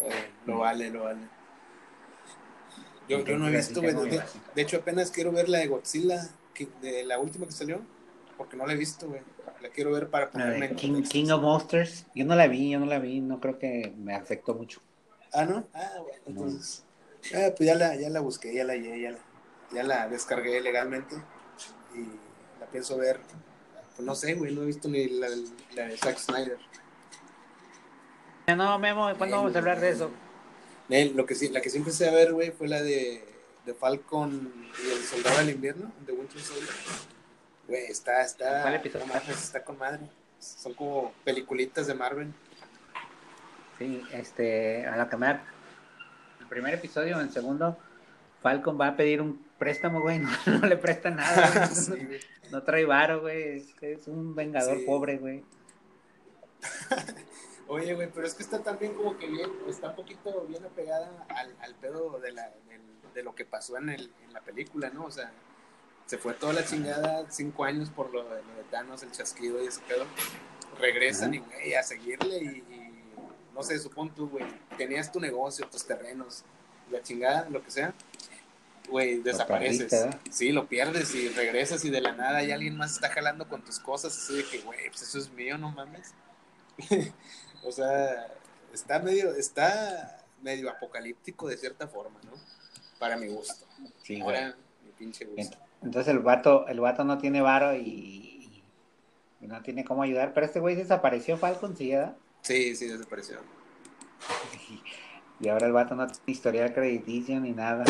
eh, lo vale, lo vale. Yo, yo no he visto, mi De, hecho, apenas quiero ver la de Godzilla, que- de la última que salió, porque no la he visto, güey. La quiero ver para ponerme en King, contexto. King of Monsters. Yo no la vi, yo no la vi, no creo que me afectó mucho. Ah, ¿no? Ah, bueno, entonces. Ah, pues ya la, ya la busqué, ya la ya, ya la, ya la descargué legalmente y la pienso ver. Pues no sé, güey, no he visto ni la, la de Zack Snyder. No, Memo, ¿cuándo vamos a hablar de eso? Lo que sí, la que siempre empecé a ver, güey, fue la de, de Falcon y el Soldado del Invierno, de Winter Soldier. Güey, está, está. ¿Cuál episodio? no está con madre. Son como peliculitas de Marvel. Sí, este, a la da- el primer episodio, el segundo, Falcon va a pedir un préstamo, güey, no, no le presta nada. Sí, no trae varo, güey, es, un vengador Sí. pobre, güey. Oye, güey, pero es que está también como que bien, está un poquito bien apegada al, al pedo de, la, del- de lo que pasó en, el, en la película, ¿no? O sea, se fue toda la chingada cinco años por lo de, lo de Thanos, el chasquido y ese pedo. Regresan y, güey, a seguirle y, y no sé, supón tú, güey, tenías tu negocio, tus terrenos, la chingada, lo que sea. Güey, desapareces. Sí, lo pierdes y regresas y de la nada hay alguien más está jalando con tus cosas, así de que, güey, pues eso es mío, no mames. o sea, está medio, está medio apocalíptico de cierta forma, ¿no? Para mi gusto. Sí. Ahora, mi pinche gusto. Entonces el vato, el vato no tiene varo y, y no tiene cómo ayudar, pero este güey desapareció Falcon, sí, ¿verdad? Sí, sí, desapareció. Y ahora el vato no tiene historial crediticio ni nada.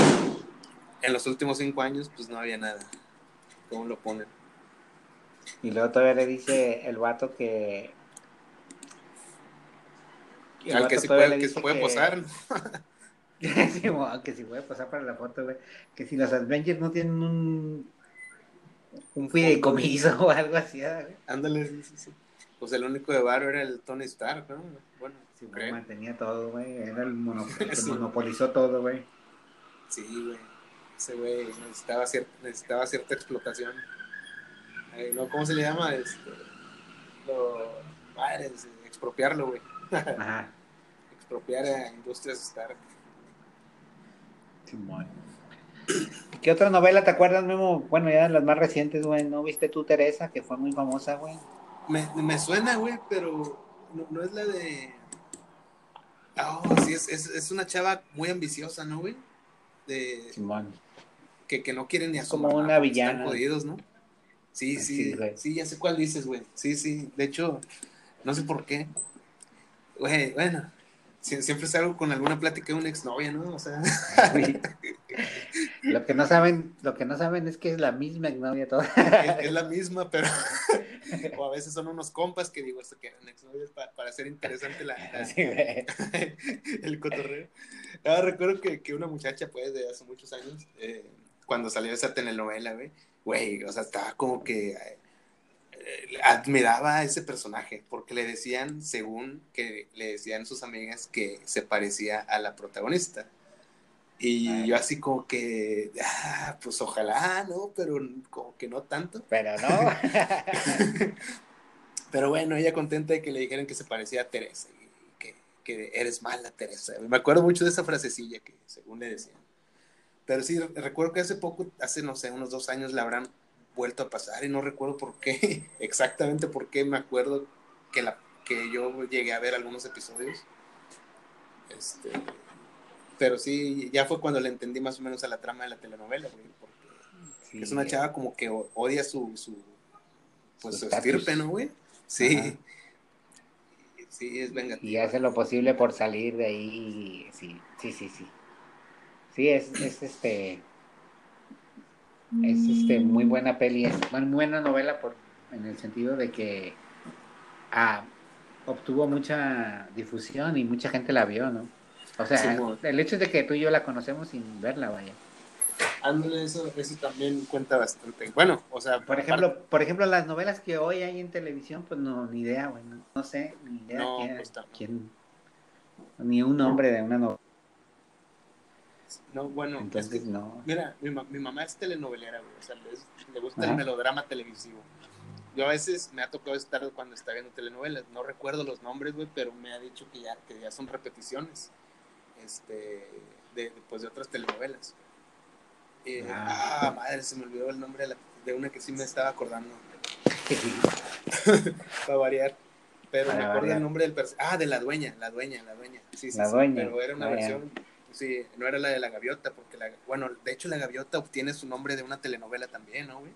En los últimos cinco años, pues no había nada. ¿Cómo lo ponen? Y luego todavía le dice el vato que... el Al que sí puede, que se puede que- posar. Sí, que si puede pasar para la foto, güey. Que si los Avengers no tienen un, un fideicomiso o algo así, ¿verdad, güey? Ándale, sí, sí, sí. Pues el único de varo era el Tony Stark, ¿no? Bueno, Sí, mantenía todo, güey. Era el mono- monopolizó todo, güey. Sí, güey. Ese güey necesitaba, cier- necesitaba cierta explotación. Eh, ¿no? ¿Cómo se le llama? Este, lo, madre, expropiarlo, güey. Ajá. Expropiar a Industrias Stark. ¿Qué otra novela te acuerdas, Memo? Bueno, ya de las más recientes, güey. ¿No viste tú, Teresa, que fue muy famosa, güey? Me, me suena, güey, pero no, no es la de. Oh, sí, es, es, es una chava muy ambiciosa, ¿no, güey? De, Simón. Que, que no quieren ni a su Como una porque Están villana. jodidos, ¿no? Sí, Sí, sí, sí, ya sé cuál dices, güey. Sí, sí, de hecho, no sé por qué. Güey, bueno, sie- siempre salgo con alguna plática de una exnovia, ¿no? O sea, Sí. Lo que no saben, lo que no saben es que es la misma exnovia toda. es, es la misma, pero... o a veces son unos compas que digo, esto que eran exnovias pa- para hacer interesante la, la- Sí, güey. el cotorreo. Ah, recuerdo que, que una muchacha, pues, de hace muchos años, eh, cuando salió esa telenovela, güey, güey, o sea, estaba como que eh, eh, admiraba a ese personaje, porque le decían, según que le decían sus amigas, que se parecía a la protagonista. Y yo así como que, ah, pues ojalá, ¿no? Pero como que no tanto. Pero no. Pero bueno, ella contenta de que le dijeran que se parecía a Teresa y que, que eres mala, Teresa. Me acuerdo mucho de esa frasecilla que según le decían. Pero sí, recuerdo que hace poco, hace no sé, unos dos años la habrán vuelto a pasar y no recuerdo por qué, exactamente por qué me acuerdo que, la, que yo llegué a ver algunos episodios. Este, pero sí, ya fue cuando le entendí más o menos a la trama de la telenovela, güey, porque Sí, es una chava como que odia su, su pues Su estirpe, ¿no, güey? Sí. Ajá. Sí, es vengativa. Y hace lo posible por salir de ahí. Sí, sí, sí, sí. Sí, es, es este. Es este muy buena peli, es bueno, muy buena novela por, en el sentido de que ah, obtuvo mucha difusión y mucha gente la vio, ¿no? O sea, el hecho de que tú y yo la conocemos sin verla, vaya. Ándale, eso, eso también cuenta bastante. Bueno, o sea, Por ejemplo, por ejemplo, las novelas que hoy hay en televisión, pues no, ni idea, güey, no, sé, ni idea No, quién, pues, quién- ni un nombre de una novela. No, bueno, Entonces, no. mira, mi, ma- mi mamá es telenovelera, güey, o sea, le, le gusta Ajá. el melodrama televisivo. Yo a veces me ha tocado estar cuando está viendo telenovelas, no recuerdo los nombres, güey, pero me ha dicho que ya, que ya son repeticiones, este, de, pues, de otras telenovelas. Eh, Ah. ah, madre, se me olvidó el nombre de, la- de una que sí me estaba acordando. para variar. Pero Para me acuerdo variar. el nombre del personaje. Ah, de la dueña, la dueña, la dueña. Sí, sí, La sí, dueña. Pero era una Ah, ya. Sí, no era la de la gaviota, porque la, bueno, de hecho la gaviota obtiene su nombre de una telenovela también, ¿no, güey?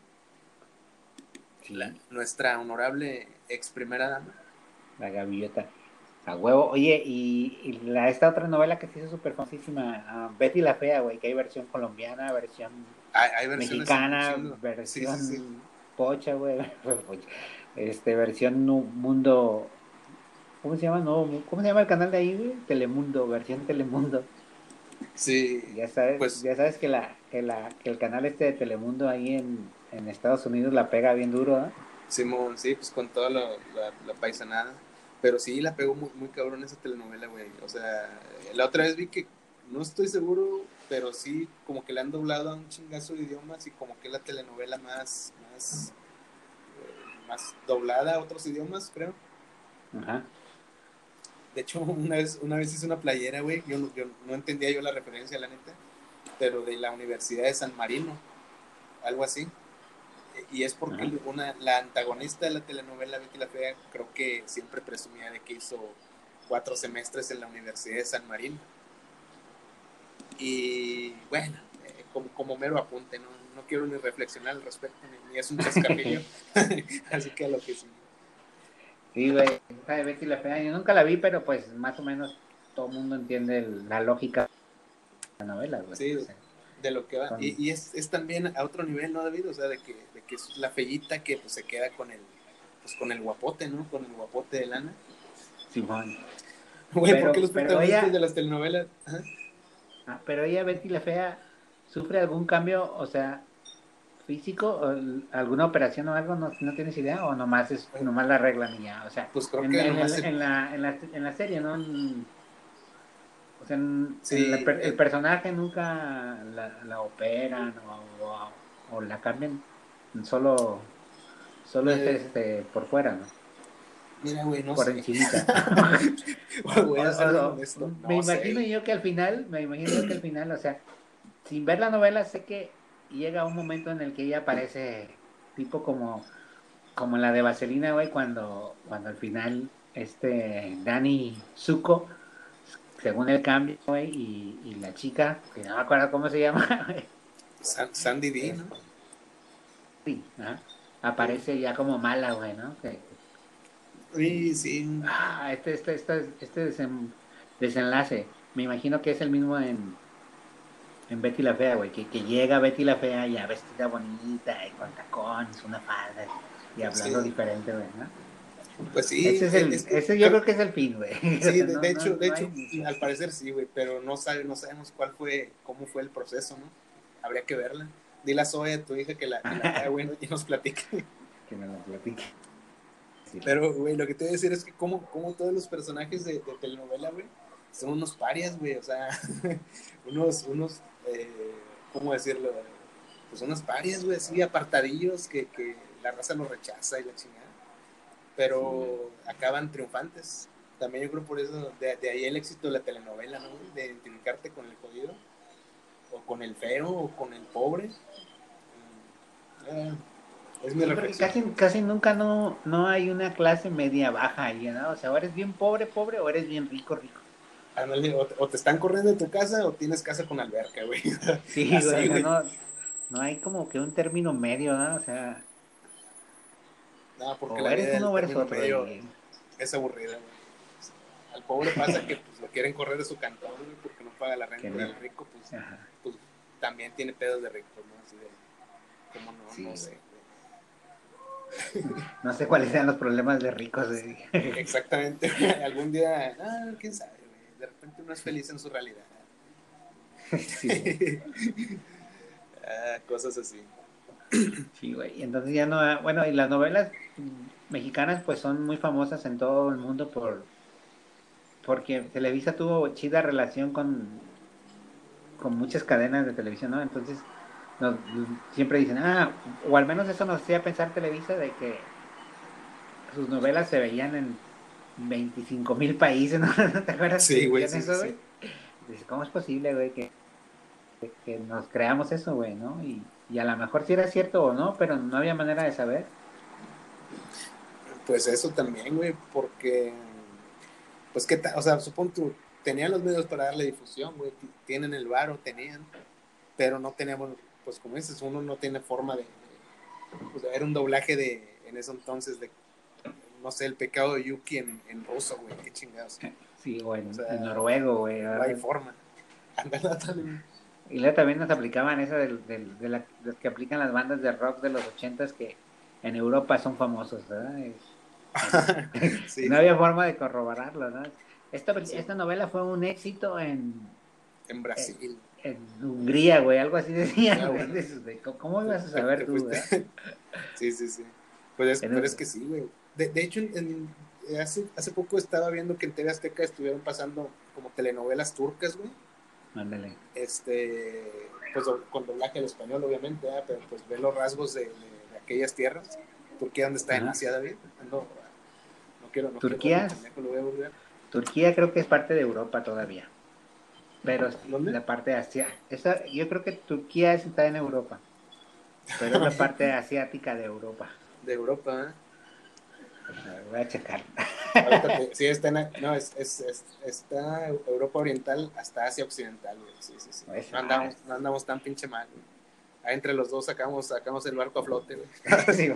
La- nuestra honorable ex primera dama. la gaviota. A huevo. Oye, y, y la, esta otra novela que se hizo súper famosísima, ah, Betty la Fea, güey, que hay versión colombiana, versión Hay, hay versiones mexicana, versión Sí, sí, sí. pocha, güey. Este, versión nu- mundo. ¿Cómo se llama? No, ¿Cómo se llama el canal de ahí, güey? Telemundo, versión Telemundo. Sí, Ya sabes, Pues- ya sabes que la, que la, que el canal este de Telemundo ahí en, en Estados Unidos la pega bien duro, ¿eh? Simón, sí, pues con toda la, la, la paisanada. Pero sí, la pegó muy, muy cabrón esa telenovela, güey. O sea, la otra vez vi que, no estoy seguro, pero sí, como que le han doblado a un chingazo de idiomas y como que es la telenovela más, más, eh, más doblada a otros idiomas, creo. Ajá. De hecho, una vez, una vez hice una playera, güey. Yo, no- yo no entendía yo la referencia, la neta. Pero de la Universidad de San Marino. Algo así. Y es porque Ajá. una, la antagonista de la telenovela Betty la Fea creo que siempre presumía de que hizo cuatro semestres en la Universidad de San Marino. Y bueno, eh, como, como mero apunte, no, no quiero ni reflexionar al respecto, ni, ni es un chascarrillo. así que a lo que sí. Sí, güey, esa de Betty la Fea, yo nunca la vi, pero pues más o menos todo el mundo entiende la lógica de la novela, güey. Sí, O sea, de lo que va. Con- Y, y es, es también a otro nivel, ¿no, David? O sea, de que, de que es la fellita que pues, se queda con el, pues, con el guapote, ¿no? Con el guapote de lana. Simón. Güey, Pero- ¿por qué los protagonistas ella- de las telenovelas? Ajá. Ah, pero ella, Betty la Fea, ¿sufre algún cambio? O sea, físico? ¿Alguna operación o algo? ¿No, no tienes idea? ¿O nomás es nomás la regla mía? O sea, Pues creo en, que en la, en, la, en la serie, ¿no? O sea, Sí, la el, eh. personaje nunca la, la operan o, o- o la cambian, solo, solo es Eh. este, por fuera, ¿no? Mira, güey, no por sé. Voy a O- me sé, imagino yo que al final, me imagino yo que al final, o sea, sin ver la novela, sé que llega un momento en el que ella aparece tipo como, como la de Vaselina, güey, cuando, cuando al final este Danny Zuko, según el cambio, güey, y, y la chica, que no me acuerdo cómo se llama, güey, San- Sandy D, ¿no? sí, ajá, aparece ya como mala, güey, ¿no? Que- Sí, sí. Ah, este, este, este, este desen- desenlace, me imagino que es el mismo en, en Betty la Fea, güey, que, que llega Betty la Fea ya vestida bonita y con tacones, una falda y hablando Sí. diferente, güey, ¿no? Pues sí. ese, es el, es que- ese yo creo que es el fin, güey. Sí, de, No- de no- hecho, de no hecho, hay al parecer sí, güey, pero no sabe, no sabemos cuál fue, cómo fue el proceso, ¿no? Habría que verla. Dile a Zoe, a tu hija, que la, que la güey, y nos platique. Que me lo platique. Sí. Pero, güey, lo que te voy a decir es que como, como todos los personajes de, de telenovela, güey, son unos parias, güey, o sea, unos, unos, eh, ¿cómo decirlo? Pues unos parias, güey, así apartadillos que, que la raza los rechaza y la chingada. Pero acaban triunfantes. También yo creo por eso, de, de ahí el éxito de la telenovela, ¿no? De identificarte con el jodido, o con el feo, o con el pobre. Eh, es mi reflexión. casi, casi nunca no, no hay una clase media baja ahí, ¿no? O sea, o eres bien pobre, pobre, o eres bien rico, rico. Ándale, o, te- o te están corriendo de tu casa o tienes casa con alberca, güey. Sí, Así, güey, no, no hay como que un término medio, ¿no? O sea, No, porque o la eres uno o eres otro. medio güey. es aburrida, güey. Al pobre pasa que pues, lo quieren correr de su cantón, güey, porque no paga la renta. Y rico, pues, pues, también tiene pedos de rico, ¿no? Así de, ¿cómo no? Sí, no sé. No sé cuáles sean los problemas de ricos. güey. Exactamente. Algún día, ah, quién sabe. De repente uno es feliz en su realidad. Sí. Ah, cosas así. Sí, güey. Y entonces ya no. Bueno, y las novelas mexicanas, pues son muy famosas en todo el mundo por. Porque Televisa tuvo chida relación con. con muchas cadenas de televisión, ¿no? Entonces. nos- siempre dicen, ah, o al menos eso nos hacía pensar Televisa de que sus novelas se veían en 25 mil países, ¿no? ¿Te acuerdas? Sí, güey, sí, eso, sí, ¿cómo es posible, güey, que, que- nos creamos eso, güey, ¿no? Y, y a lo mejor si era cierto o no, pero no había manera de saber. Pues eso también, güey, porque, pues qué tal, o sea, supongo tú, tenían los medios para darle difusión, güey, tienen el varo, tenían, pero no teníamos, pues como dices, uno no tiene forma de, pues, ver un doblaje de, en ese entonces, de, no sé, el pecado de Yuki en, en ruso, güey, qué chingados, Sí, o en, O sea, en noruego, güey. no hay forma. Ándale, ándale. Y luego también nos aplicaban esa del- del- de, la- los que aplican las bandas de rock de los ochentas que en Europa son famosos, ¿verdad? Sí, no había forma de corroborarlo, ¿no? Esta, Sí. esta novela fue un éxito en, en Brasil. en Hungría, güey, algo así decían. Ah, bueno. ¿Cómo ibas a saber tú, güey? Sí, sí, sí. Pues es, Pero- pero es que sí, güey. De, de hecho, en- en- hace, hace poco estaba viendo que en TV Azteca estuvieron pasando como telenovelas turcas, güey. Ándale. Este, pues con doblaje al español, obviamente, pero pues ve los rasgos de, de- de aquellas tierras. Turquía, ¿dónde está en Ajá. Asia, David? Ando- no quiero, no Turquía. quiero lo voy a. Turquía creo que es parte de Europa todavía. Pero ¿Dónde? la parte asia esa, yo creo que Turquía está en Europa. Pero es la parte asiática de Europa. De Europa, ¿eh? Voy a checar. Ahorita te- sí, está, en, no, es, es- es- está Europa Oriental hasta Asia Occidental, güey. Sí, sí, sí. Pues, No andamos, no andamos tan pinche mal, güey. Ahí entre los dos sacamos, sacamos el barco a flote, güey. Sí,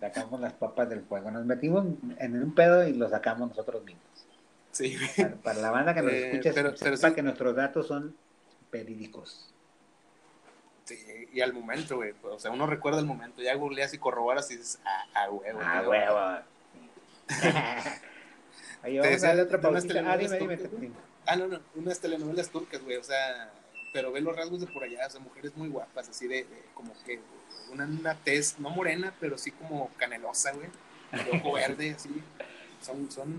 sacamos las papas del fuego. Nos metimos en un pedo y lo sacamos nosotros mismos. Sí. Para, para la banda que nos Eh, escucha, pero- pero sepa sí. que nuestros datos son verídicos. Sí, y al momento, güey. O sea, uno recuerda el momento. Ya googleas y corroboras y dices, ah, ah, huevo. Ah, huevo. Te vamos a darle otra pausita. Ah, dime, dime. Ah, no, no, unas telenovelas turcas, güey. O sea, pero ve los rasgos de por allá, o sea, mujeres muy guapas, así de, de como que una, una tez, no morena, pero sí como canelosa, güey, de ojo verde, así. Son, son,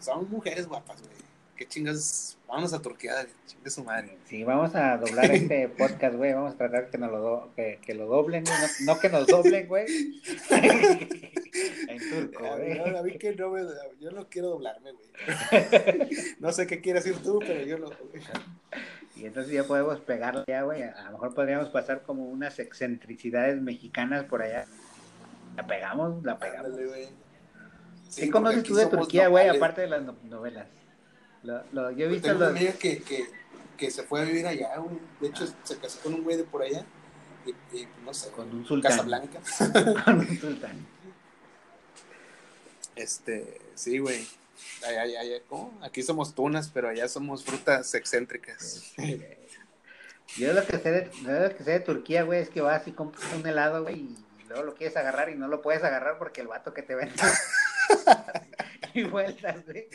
son mujeres guapas, güey. Qué chingas, vámonos a Turquía, chingue su madre. Sí, vamos a doblar este podcast, güey. Vamos a tratar que nos lo, do- que, que lo doblen. No, no que nos doblen, güey. En turco, güey. que no me, yo no quiero doblarme, güey. No sé qué quieres decir tú, pero yo no. Y entonces ya podemos pegarle ya, güey. A lo mejor podríamos pasar como unas excentricidades mexicanas por allá. La pegamos, la pegamos. Ándale, güey. ¿Qué Sí, conoces tú de Turquía, güey? Aparte de las no- novelas. Lo, lo- yo he visto Tengo una los... amiga que, que, que se fue a vivir allá, güey. De hecho, se casó con un güey de por allá. Y, y, no sé, Con un sultán. Casablanca. Con un sultán. Este, sí, güey. Allá, allá, allá, ¿cómo? Aquí somos tunas, pero allá somos frutas excéntricas. Yo lo que sé de, lo que sé de Turquía, güey, es que vas y compras un helado, güey, y luego lo quieres agarrar y no lo puedes agarrar porque el vato que te vende. y vueltas, güey.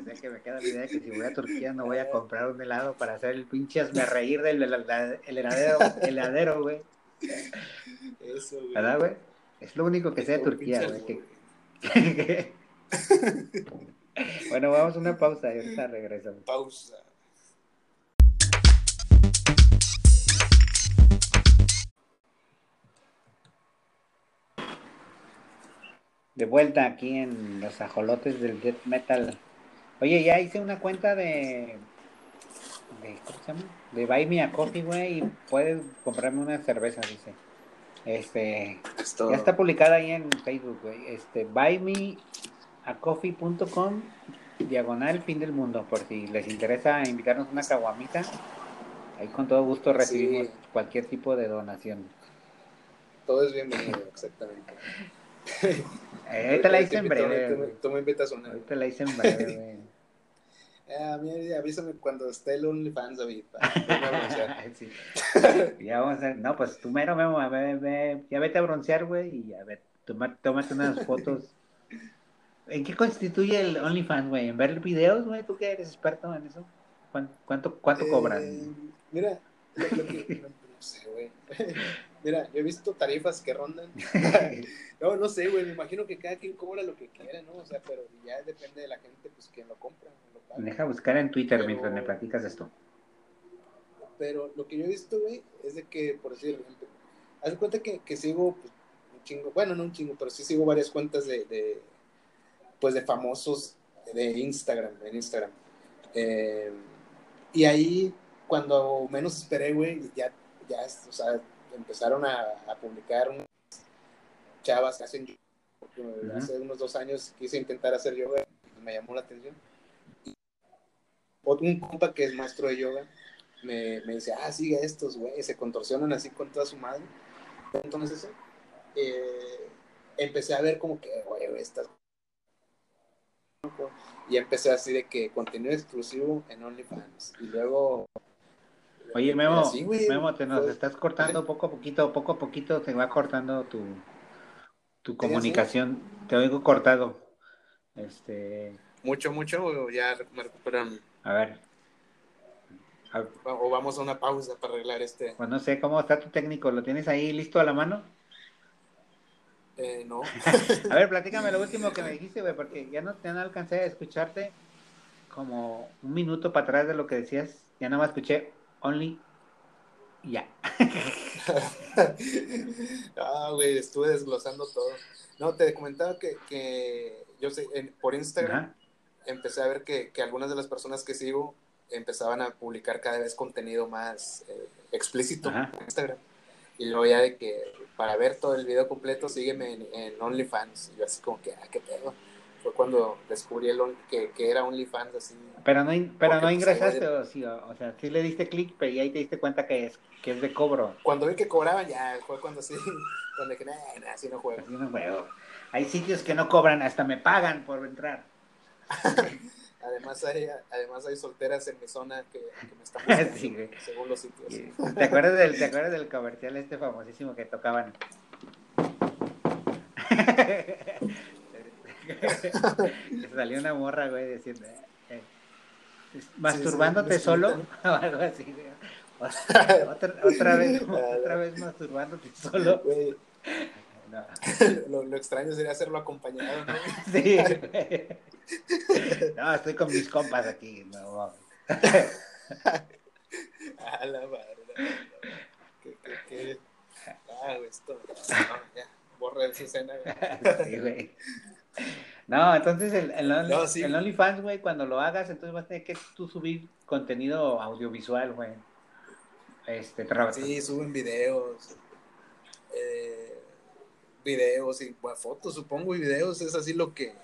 O sea que me queda la idea de que si voy a Turquía no voy a comprar un helado para hacer el pinche hazme reír del el, el heladero, heladero, güey. Eso, güey. ¿Verdad, güey? Es lo único que sé de Turquía, güey. que- bueno, vamos a una pausa y ahorita regresamos. Pausa. De vuelta aquí en los ajolotes del death metal. Oye, ya hice una cuenta de, de ¿cómo se llama? De Buy Me a Coffee, güey, y puedes comprarme una cerveza, dice. Este, ya está publicada ahí en Facebook, güey. Este, buymeacoffee.com diagonal fin del mundo, por si les interesa invitarnos una caguamita. Ahí con todo gusto recibimos Sí. cualquier tipo de donación. todo es bienvenido, exactamente. Eh, ahorita la hice en breve, tú me- invitas una. Ahorita la hice en breve. Eh, a mí avísame cuando esté el OnlyFans, David. Sí. Ya vamos a no, pues tú mero, Memo, a ver, ve- ya vete a broncear, güey, y a ver, toma- tómate unas fotos. ¿En qué constituye el OnlyFans, güey? ¿En ver videos, güey? ¿Tú que eres experto en eso? ¿Cuán- ¿Cuánto, cuánto Eh, cobran? Mira, lo- lo que- no, no sé, güey. Mira, yo he visto tarifas que rondan. No, no sé, güey. Me imagino que cada quien cobra lo que quiera, ¿no? O sea, pero ya depende de la gente, pues, quien lo compra. lo paga. Deja buscar en Twitter Pero- mientras me platicas esto. Pero lo que yo he visto, güey, es de que, por decir, haz cuenta que, que sigo pues, un chingo, bueno, no un chingo, pero sí sigo varias cuentas de, de pues, de famosos de Instagram, en Instagram. Eh, y ahí, cuando menos esperé, güey, ya, ya, o sea, empezaron a, a publicar unas chavas que hacen yoga, porque hace unos dos años quise intentar hacer yoga, y me llamó la atención. Y un compa que es maestro de yoga, me, me dice, ah, sigue estos, güey, se contorsionan así con toda su madre. Entonces, eh, empecé a ver como que, güey, estas... Y empecé así de que contenido exclusivo en OnlyFans. Y luego... Oye, Memo, güey, Memo, te nos fue- estás cortando poco a poquito, poco a poquito te va cortando tu, tu comunicación. Te oigo cortado. Este, Mucho, mucho, o ya me recuperan. a ver. A- O vamos a una pausa para arreglar este. Pues no sé cómo está tu técnico, ¿lo tienes ahí listo a la mano? Eh, no. A ver, platícame lo último que me dijiste, güey, porque ya no, ya no alcancé a escucharte como un minuto para atrás de lo que decías. Ya nada más escuché only ya. ah, güey, estuve desglosando todo. No, te comentaba que, que yo sé, en- por Instagram empecé a ver que, que algunas de las personas que sigo empezaban a publicar cada vez contenido más eh, explícito en Instagram. Y luego ya de que para ver todo el video completo, sígueme en, en OnlyFans. Y yo así como que, ah, qué pedo. Fue cuando descubrí el on- que, que era OnlyFans así. Pero no, in- pero no pues, ingresaste, o, sí, o, o sea, sí le diste clic, pero ahí te diste cuenta que es, que es de cobro. Cuando vi que cobraban, ya fue cuando sí, cuando dije, nah, nah, así no juego. Así no juego. Hay sitios que no cobran, hasta me pagan por entrar. Además hay, además hay solteras en mi zona que, que me están buscando, Sí, según los sitios. ¿Te acuerdas del, te acuerdas del comercial este famosísimo que tocaban? Que salió una morra, güey, diciendo, eh, masturbándote sí, solo o algo así. güey. Otra, otra vez, otra vez masturbándote solo. Güey, No. lo, lo extraño sería hacerlo acompañado, ¿no? Sí. No, estoy con mis compas aquí. No, A la madre. la madre. ¿Qué, qué, qué? Ah, güey, esto. No, ya, borra esa escena, güey. sí, güey. No, entonces el, el, Only- No, sí. el OnlyFans, güey, cuando lo hagas, entonces vas a tener que tú subir contenido audiovisual, güey. Este, Sí, suben videos. Eh, videos y bueno, fotos, supongo, y videos, es así lo que.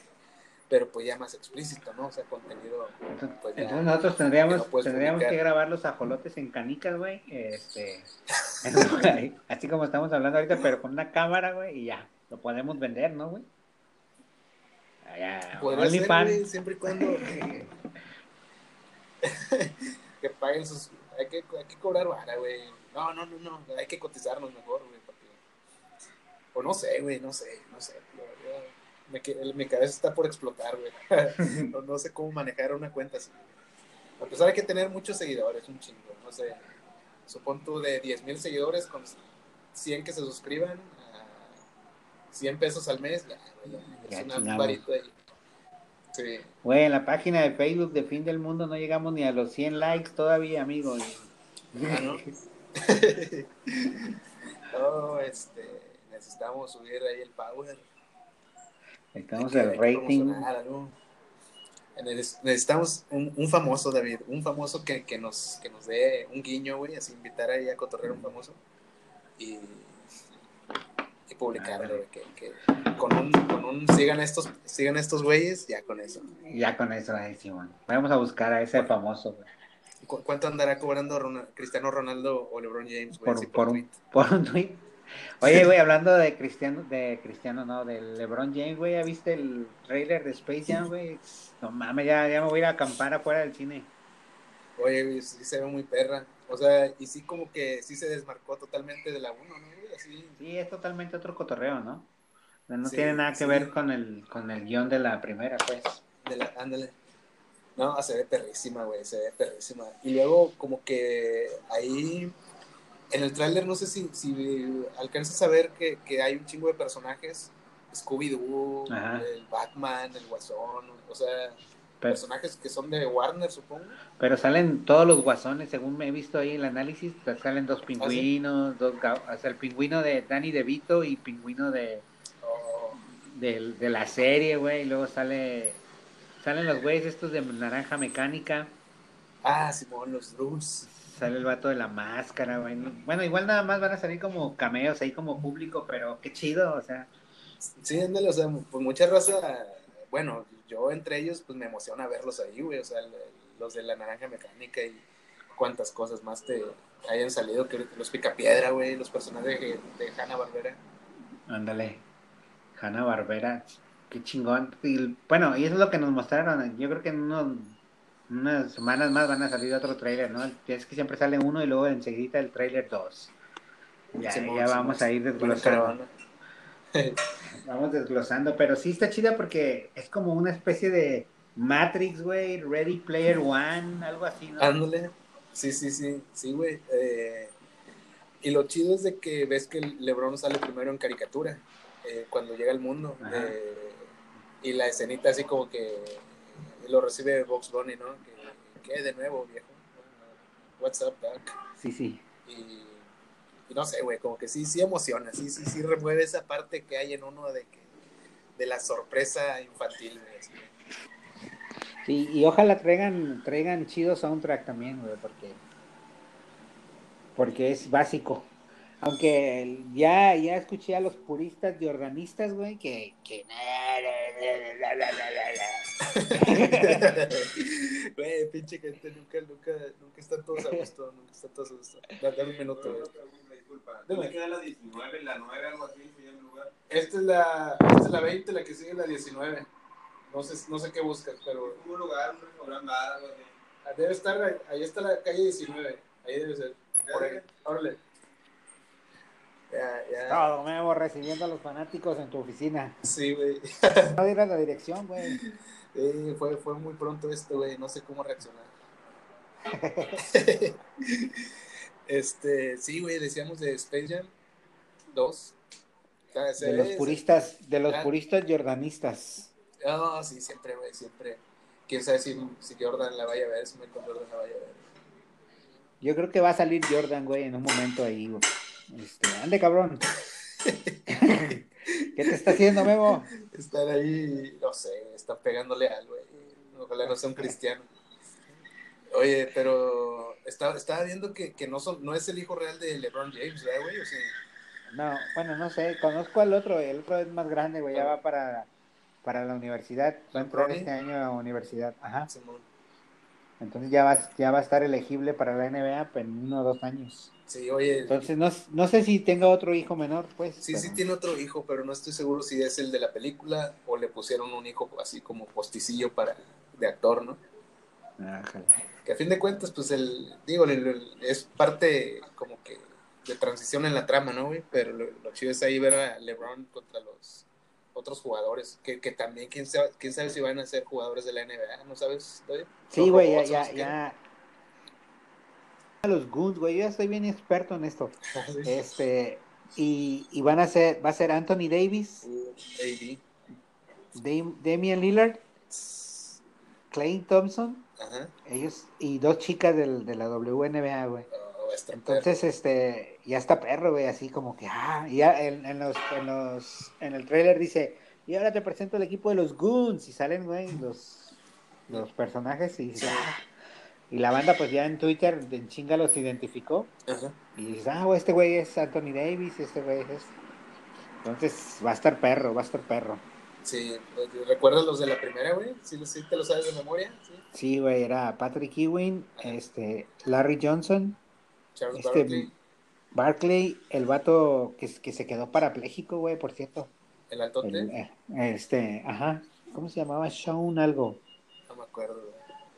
Pero pues ya más explícito, ¿no? O sea, contenido. Entonces, Pues ya, entonces nosotros que tendríamos, no puedes tendríamos que grabar los ajolotes en canicas, güey. Este, así como estamos hablando ahorita, pero con una cámara, güey, y ya. Lo podemos vender, ¿no, güey? Allá, Podría ser, OnlyFans. güey, siempre y cuando. que paguen sus. Hay que, hay que cobrar vara, güey. No, no, no, no. Hay que cotizarnos mejor, güey. Porque... O no sé, güey, no sé, no sé. la verdad, me mi cabeza está por explotar, güey. no, no sé cómo manejar una cuenta así. A pesar de que tener muchos seguidores, un chingo. No sé. Supón tú de 10 mil seguidores con 100 que se suscriban 100 pesos al mes. Ya, es una varita ahí. Sí. Güey, en la página de Facebook de Fin del Mundo no llegamos ni a los 100 likes todavía, amigos. Ah, ¿no? no, este, necesitamos subir ahí el power. Necesitamos que- el rating. Necesitamos un, un famoso, David, un famoso que, que nos, que nos dé un guiño, güey, así invitar ahí a cotorrear un famoso y, güey, que, que con un, con un sigan estos, sigan estos güeyes, ya con eso. Ya con eso, ahí Simón. Vamos a buscar a ese famoso, güey. ¿Cu- ¿Cuánto andará cobrando Ronald- Cristiano Ronaldo o LeBron James, güey? Por, un, por un tweet. Oye, güey, hablando de Cristiano, de Cristiano, no, del LeBron James, güey, ¿ya viste el trailer de Space Jam, güey? No mames, ya, ya me voy a ir a acampar afuera del cine. Oye, güey, sí se ve muy perra. O sea, y sí como que sí se desmarcó totalmente de la 1, ¿no, Así, Sí, es totalmente otro cotorreo, ¿no? No Sí, tiene nada que sí. ver con el, con el guion de la primera, pues. de la, ándale. No, se ve perrísima, güey, se ve perrísima. Y luego como que ahí, en el tráiler, no sé si, si alcanzas a ver que, que hay un chingo de personajes. Scooby-Doo, el Batman, el Guasón, o sea, Pero, personajes que son de Warner, supongo. pero salen todos los guasones, según me he visto ahí en el análisis, salen dos pingüinos, dos o sea, el pingüino de Danny DeVito y pingüino de, Oh, del- de la serie, güey, y luego sale salen los güeyes estos de naranja mecánica, Ah, Simón, los Drews. sale el vato de la máscara, güey. Bueno, igual nada más van a salir como cameos ahí como público, pero qué chido, o sea, Sí, ándale, o sea, pues mucha raza, bueno, yo entre ellos, pues me emociona verlos ahí, güey, o sea, el- los de la naranja mecánica y cuántas cosas más te hayan salido, que los picapiedra, güey, los personajes de, de Hanna Barbera. ándale. Hanna Barbera, qué chingón. Y, bueno, y eso es lo que nos mostraron. Yo creo que en unos, unas semanas más van a salir otro trailer, ¿no? Es que siempre sale uno y luego enseguida el trailer 2. Ya, Simón, vamos a ir desglosando. Vamos desglosando, pero sí está chida porque es como una especie de Matrix, güey, Ready Player One, algo así, ¿no? Ándale, sí, sí, sí, sí, güey. eh, y lo chido es de que ves que LeBron sale primero en caricatura, eh, cuando llega al mundo. Eh, y la escenita así como que lo recibe Box Bunny, ¿no? Que, que de nuevo, viejo. What's up, Doc? Sí, sí. Y, y no sé, güey, como que sí, sí emociona, sí, sí, sí remueve esa parte que hay en uno de que de la sorpresa infantil, güey. Sí, y ojalá traigan, traigan chido soundtrack también, güey, porque porque es básico. Aunque ya, ya escuché a los puristas jordanistas, güey, que, que Güey, pinche gente, nunca, nunca, nunca están todos a gusto, nunca están todos a gusto. Da- Dame un minuto, güey. Disculpa, Dime. ¿me queda la 19, la 9, algo así, se llama el lugar? Esta es la, esta es la 20, la que sigue la 19. No sé, no sé qué buscas, pero Un lugar, un restaurante, algo así. ah, debe estar, ahí- ahí está la calle 19, ahí debe ser. Por ahí, órale. Ya, ya. todo nuevo recibiendo a los fanáticos en tu oficina. Sí, güey. No dirás la dirección, güey. Eh, fue, fue muy pronto esto, güey, no sé cómo reaccionar. este, sí, güey, decíamos de Space Jam 2. Ah, se De los puristas, de los Ah. puristas jordanistas. Ah, sí, siempre, güey, siempre. Quién sabe si, si Jordan la vaya a ver, si Michael Jordan la vaya a ver. Yo creo que va a salir Jordan, güey, en un momento ahí, güey. Este, ande, cabrón. ¿Qué te está haciendo, Memo? Estar ahí, no sé, está pegándole algo, güey. Ojalá no sea un cristiano. Oye, pero estaba, estaba viendo que, que no, son, no es el hijo real de LeBron James, ¿verdad, güey? O sea, No, bueno, no sé, conozco al otro, el otro es más grande, güey, ya va para, para la universidad, va a entrar este año a la universidad, ajá, entonces ya va, ya va a estar elegible para la NBA en uno o dos años, Sí, oye, entonces no, no sé si tenga otro hijo menor, pues. sí, pero- sí tiene otro hijo, pero no estoy seguro si es el de la película o le pusieron un hijo así como posticillo para de actor, ¿no? Ájale. Que a fin de cuentas, pues el, digo, el- el- es parte como que de transición en la trama, ¿no, güey? Pero lo, lo chido es ahí ver a LeBron contra los otros jugadores, que, que también, quién sabe, quién sabe si van a ser jugadores de la NBA, ¿no sabes? Sí, güey, ya, ya, ya. Los Goons, güey, yo ya estoy bien experto en esto. Sí. Este, y, y van a ser, va a ser Anthony Davis, Uh, Damian Lillard, Clay Thompson, Ajá. ellos, y dos chicas del, de la WNBA, güey. Oh, Entonces, este, ya está perro, güey, así como que, ah, ya en, en los, en los, en el trailer dice, y ahora te presento el equipo de los Goons, y salen, güey, los, los personajes, y ah, y la banda, pues ya en Twitter, en chinga los identificó. Ajá. y dices, ah, güey, este güey es Anthony Davis, este güey es... Entonces, va a estar perro, va a estar perro. Sí, ¿recuerdas los de la primera, güey? ¿Sí, sí te lo sabes de memoria? Sí. Sí, güey, era Patrick Ewing, este, Larry Johnson, Charles Este- Barkley, Barkley, el vato que, que se quedó parapléjico, güey, por cierto. el altote, El, eh, este, ajá, ¿cómo se llamaba? Sean algo. no me acuerdo,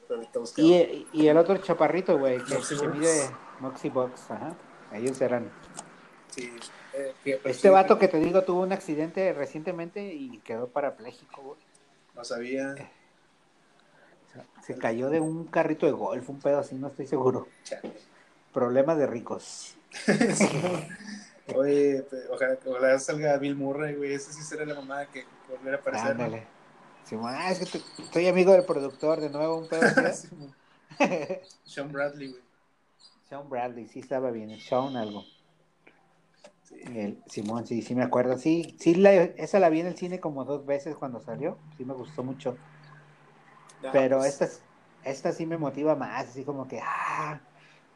güey. Y, y el otro chaparrito, güey, que, Moxie Box. mide Moxie Box, ajá. Ellos eran. Sí, eh, que- pero Este sí, vato que te digo tuvo un accidente recientemente y quedó parapléjico, güey. No sabía. Se cayó de un carrito de golf, un pedo así, no estoy seguro. Chale. Problemas de ricos. Oye, pe- ojalá, ojalá salga Bill Murray, güey. Ese sí será la mamada que que volver a aparecer. Ándale. Simón, ah, es que te- soy amigo del productor, de nuevo un pedo. ¿eh? Sean Bradley, güey. Sean Bradley, sí estaba bien, Sean algo. El, Simón, sí, sí me acuerdo. Sí, sí, la- esa la vi en el cine como dos veces cuando salió. Sí me gustó mucho. No, Pero pues, esta, esta sí me motiva más, así como que, ah,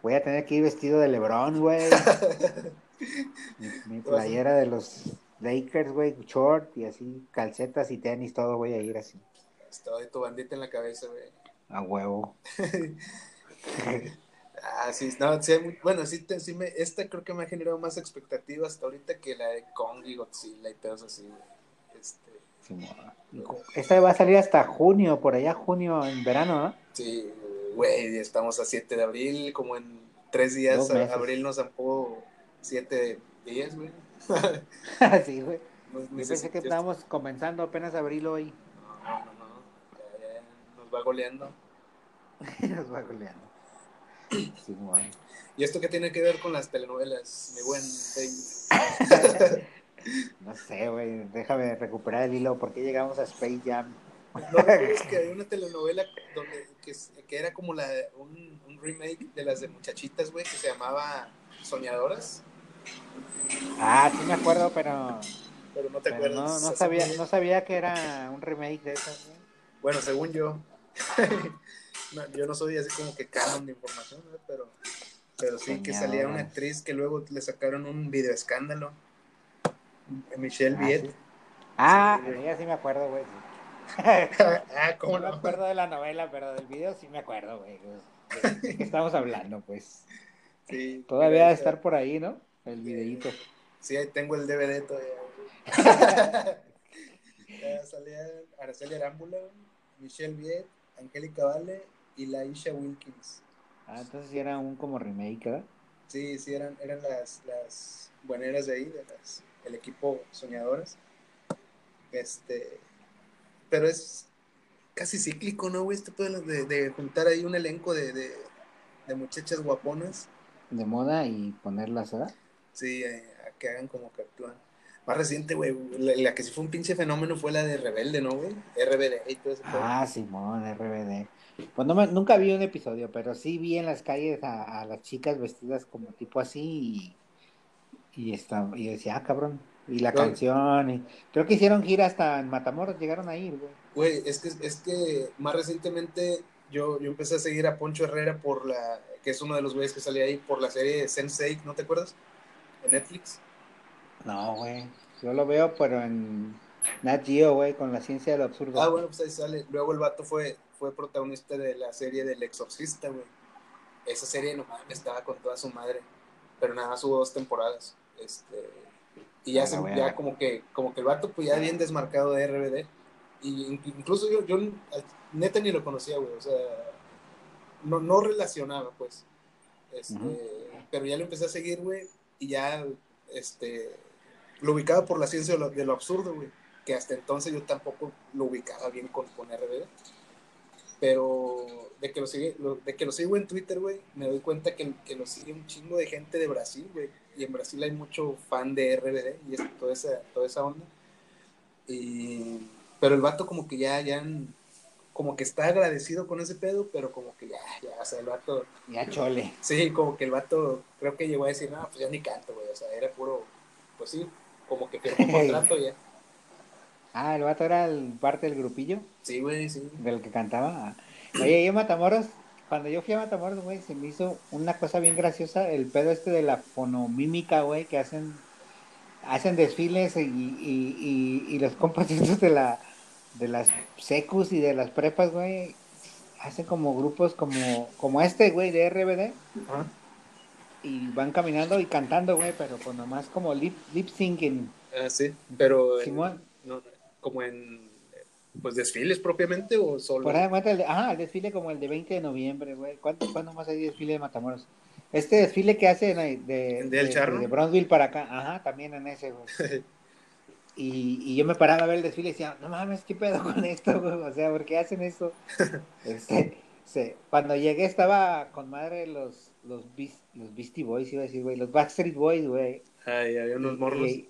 voy a tener que ir vestido de Lebron, güey. mi, mi playera de los Lakers, güey, short y así, calcetas y tenis, todo voy a ir así. Estaba de tu bandita en la cabeza, güey. A huevo. Ah, sí, no, sí hay muy- bueno, sí, te- sí me, esta creo que me ha generado más expectativas hasta ahorita que la de Kong y Godzilla y pedos así, güey. Este, Simón. Esta va a salir hasta junio, por allá junio, en verano, ¿no? sí, güey, estamos a 7 de abril, como en tres días, a- abril nos zampó 7 días, güey. sí, güey. No, Yo pensé sé que estábamos comenzando apenas abril hoy. No, no, no, ya, ya, nos va goleando. Nos va goleando. ¿Y esto qué tiene que ver con las telenovelas, mi buen David? No sé, güey. Déjame recuperar el hilo. ¿Por qué llegamos a Space Jam? ¿No recuerdas que había una telenovela donde, que, es- que era como la, un, un remake de las de muchachitas, güey, que se llamaba Soñadoras? Ah, sí me acuerdo, pero, Pero no te pero acuerdas. no, no sabía, no sabía que era un remake de esas, güey. Bueno, según yo. No, yo no soy así como que canon de información, ¿no? pero, pero sí que salía una actriz que luego le sacaron un video escándalo. Michelle Ah, Viet. sí. Ah, Sí, ella sí me acuerdo, güey. ah, ¿cómo No me acuerdo de la novela, pero del video sí me acuerdo, güey. ¿De de qué estamos hablando, pues? Sí, Todavía debe estar por ahí, ¿no? El videíto. Sí, ahí tengo el DVD todavía. Ya salían Araceli Arámbula, Michelle Viet, Angélica Vale y la Isha Wilkins. Ah, entonces sí era un como remake, ¿verdad? Sí, sí, eran, eran las, las bueneras de ahí, de las, el equipo Soñadoras. Este, pero es casi cíclico, ¿no, güey? Este pedo de, de juntar ahí un elenco de, de, de muchachas guaponas. De moda y ponerlas, ¿verdad? Sí, eh, a que hagan como que actúan. Más reciente, güey, la, la que sí fue un pinche fenómeno fue la de Rebelde, ¿no, güey? RBD y todo eso. Ah, Simón, RBD. Pues no me- nunca vi un episodio, pero sí vi en las calles a, a las chicas vestidas como tipo así y, y, está, y decía, ah, cabrón. Y la canción, y creo que hicieron gira hasta en Matamoros, llegaron a ir, güey. Güey, es que, es que más recientemente yo, yo empecé a seguir a Poncho Herrera por la, que es uno de los güeyes que salía ahí por la serie Sense8, ¿no te acuerdas? En Netflix. No, güey. Yo lo veo, pero en Nat Geo, güey, con la ciencia del absurdo. Ah, bueno, pues ahí sale. Luego el vato fue, fue protagonista de la serie del Exorcista, güey. Esa serie, no mames, estaba con toda su madre. Pero nada, más hubo dos temporadas. Este, y ya, Ah, se- ya como que como que el vato pues ya bien desmarcado de RBD. Y in- incluso yo, yo neta ni lo conocía, güey. O sea, no, no relacionaba, pues. Este. Pero ya lo empecé a seguir, güey. Y ya, este, lo ubicaba por la ciencia de lo, de lo absurdo, güey. Que hasta entonces yo tampoco lo ubicaba bien con, con RBD. Pero de que lo, sigue, lo- de que lo sigo en Twitter, güey, me doy cuenta que, que lo sigue un chingo de gente de Brasil, güey. Y en Brasil hay mucho fan de RBD y es, toda, esa, toda esa onda. Y, pero el vato como que ya, ya, como que está agradecido con ese pedo, pero como que ya, ya, o sea, el vato, Ya chole. sí, como que el vato creo que llegó a decir, no, pues ya ni canto, güey, o sea, era puro, pues sí, como que firmó un contrato ya. Ah, el vato era el, parte del grupillo Sí, güey, sí. del que cantaba. Oye, yo Matamoros, cuando yo fui a Matamoros, güey, se me hizo una cosa bien graciosa, el pedo este de la fonomímica, güey, que hacen hacen desfiles y, y, y, y los compas de la de las secus y de las prepas, güey, hacen como grupos como como este, güey, de RBD Ajá. y van caminando y cantando, güey, pero pues nomás como lip, lip syncing. Ah, sí, pero en- Simón. no, como en pues desfiles propiamente o solo. Por el, de- ajá, el desfile como el de 20 de noviembre, güey. ¿Cuánto, ¿Cuándo más hay desfile de Matamoros? Este desfile que hacen de, ¿El del de, charro? de Brownsville para acá, ajá, también en ese, güey. Y, y yo me paraba a ver el desfile y decía, no mames, ¿qué pedo con esto, güey? O sea, ¿por qué hacen eso? Este, se- cuando llegué estaba con madre los, los, los Beastie Boys, iba a decir, güey, los Backstreet Boys, güey. Ay, había unos morros. Y,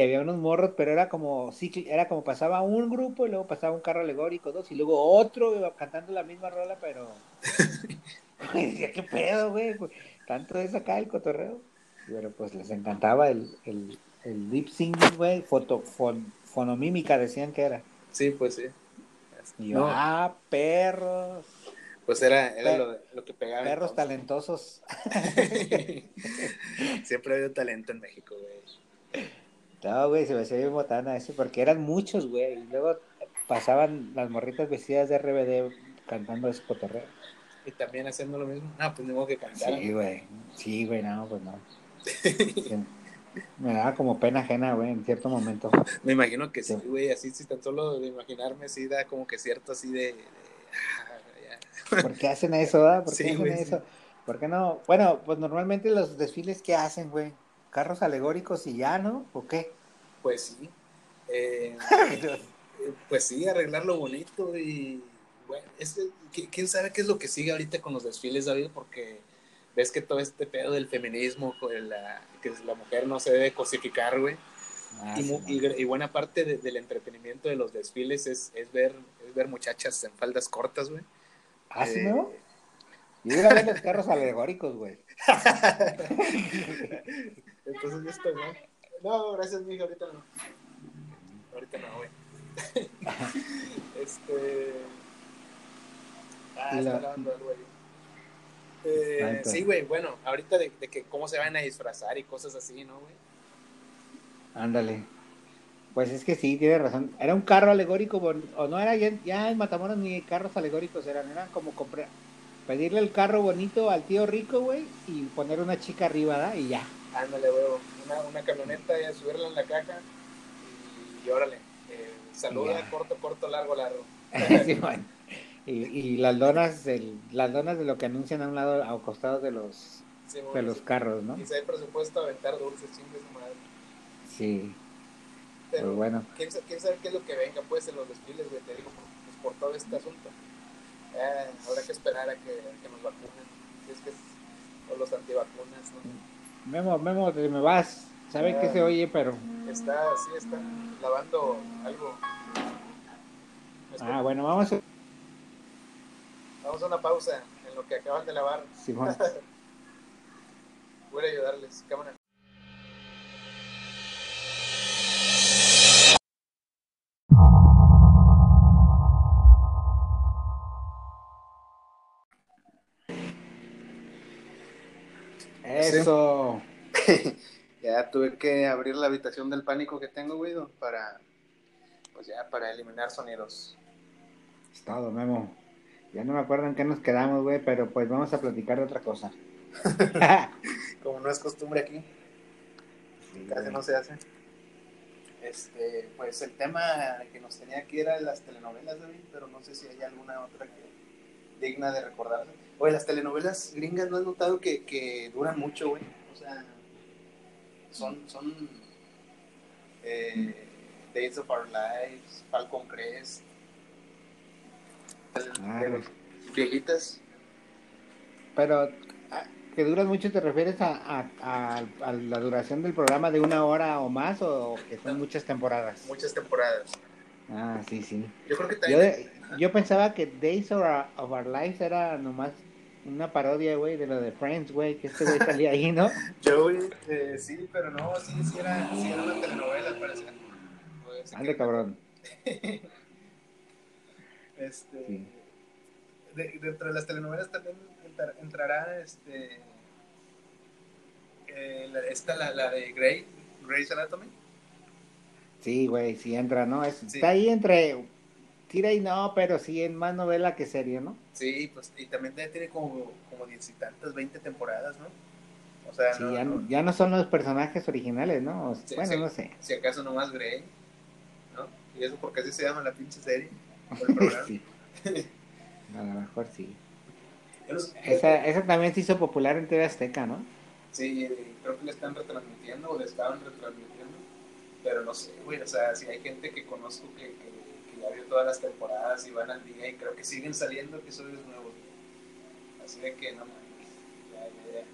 y había unos morros, pero era como era como pasaba un grupo y luego pasaba un carro alegórico, dos, y luego otro iba cantando la misma rola, pero decía, ¿qué pedo, güey? Pues, Tanto es acá el cotorreo. Pero pues les encantaba el, el, el lip singing, güey, foto, fon- fonomímica decían que era. Sí, pues sí. Y yo, No, ah, perros, pues era, era Per- lo, lo que pegaba. perros entonces. talentosos. Siempre ha habido talento en México, güey. No, güey, se me hacía bien botana eso, porque eran muchos, güey. Y luego pasaban las morritas vestidas de RBD cantando ese cotorreo. Y también haciendo lo mismo. No, pues tengo que cantar. Sí, güey. Sí, güey, no, pues no. Me daba como pena ajena, güey, en cierto momento. Me imagino que sí, Sí. güey. Así, si tan solo de imaginarme, sí da como que cierto así de. de- ah. ¿Por qué hacen eso, da? ¿Por qué Sí, hacen sí. eso? ¿Por qué no? Bueno, pues normalmente los desfiles que hacen, güey, carros alegóricos y ya, ¿no? ¿O qué? Pues sí. Eh, eh, pues sí, arreglarlo bonito y. Bueno, es quién sabe qué es lo que sigue ahorita con los desfiles, David, porque ves que todo este pedo del feminismo, la, que la mujer no se debe cosificar, güey. Ah, y, sí, mu- no. y gr- y buena parte de- del entretenimiento de los desfiles es, es ver es ver muchachas en faldas cortas, güey. ¿Ah, sí, Eh, no? Yo iba a ver los carros alegóricos, güey. Entonces yo estoy, ¿no? No, gracias, mija, ahorita no. Ahorita no, güey. este. Ah, está lavando el güey. Eh, sí, güey, bueno, ahorita de, de que cómo se van a disfrazar y cosas así, ¿no, güey? Ándale. Pues es que sí, tiene razón. Era un carro alegórico, o no era ya, ya en Matamoros ni carros alegóricos eran, eran como comprar, pedirle el carro bonito al tío rico, güey, y poner una chica arriba, ¿da? Y ya. Ándale, güey, una, una camioneta, subirla en la caja y, y órale. Eh, saluda, corto, corto, largo, largo. Sí, bueno. y, y las donas, del, las donas de lo que anuncian a un lado, a costados de los, Sí, de los sí. carros, ¿no? Y si hay presupuesto, aventar dulces, chingue su madre. Sí, Pero, pues bueno. ¿quién, sa- quién sabe qué es lo que venga, pues, en los desfiles, güey? Te digo, pues, por todo este asunto. Eh, habrá que esperar a que, a que nos vacunen. Es que o los antivacunas, ¿no? Memo, Memo, te me vas. Sabe que se oye, pero. Está, sí, está lavando algo. Ah, bueno, vamos a. Vamos a una pausa en lo que acaban de lavar. Simón. Voy a ayudarles. Cámara. ya tuve que abrir la habitación del pánico que tengo, güey, para, pues ya, para eliminar sonidos. Es todo, Memo. Ya no me acuerdo en qué nos quedamos, güey, pero pues vamos a platicar de otra cosa. Como no es costumbre aquí, casi no se hace. Este, pues el tema que nos tenía aquí era las telenovelas, David, pero no sé si hay alguna otra que digna de recordarse. Oye, las telenovelas gringas, ¿no has notado que, que duran mucho, güey? O sea, son, son eh, Days of Our Lives, Falcon Crest, Ah, de- viejitas. Pero ah, que duras mucho, ¿te refieres a, a- a- la duración del programa de una hora o más o que son muchas temporadas? Muchas temporadas. Ah, sí, sí. Yo creo que Yo, también... yo pensaba que Days of Our, of Our Lives era nomás una parodia, güey, de lo de Friends, güey, que este güey salía ahí, ¿no? Joey, eh, sí, pero no, sí, sí era, sí era una telenovela, al parecer. Pues, Ande, cabrón. Este, Sí. de- dentro de las telenovelas también entra- entrará este, eh, la, esta, la, la de Grey, Grey's Anatomy. Sí, güey, sí entra, ¿no? Es- Sí. Está ahí entre tira y no, pero sí es más novela que serie, ¿no? Sí, pues, y también tiene como, como diez y tantas, veinte temporadas, ¿no? O sea, Sí, no, ya, no- ya no son los personajes originales, ¿no? O- Sí, bueno, no sé. si acaso nomás Grey, ¿no? Y eso porque así se llama la pinche serie, o el programa. sí. A lo mejor sí. Esa, esa también se hizo popular en TV Azteca, ¿no? Sí, creo que le están retransmitiendo o le estaban retransmitiendo, pero no sé, güey, o sea, si hay gente que conozco que, que, todas las temporadas y van al día y creo que siguen saliendo episodios nuevos. Así de que no mames, ya, ya, ya.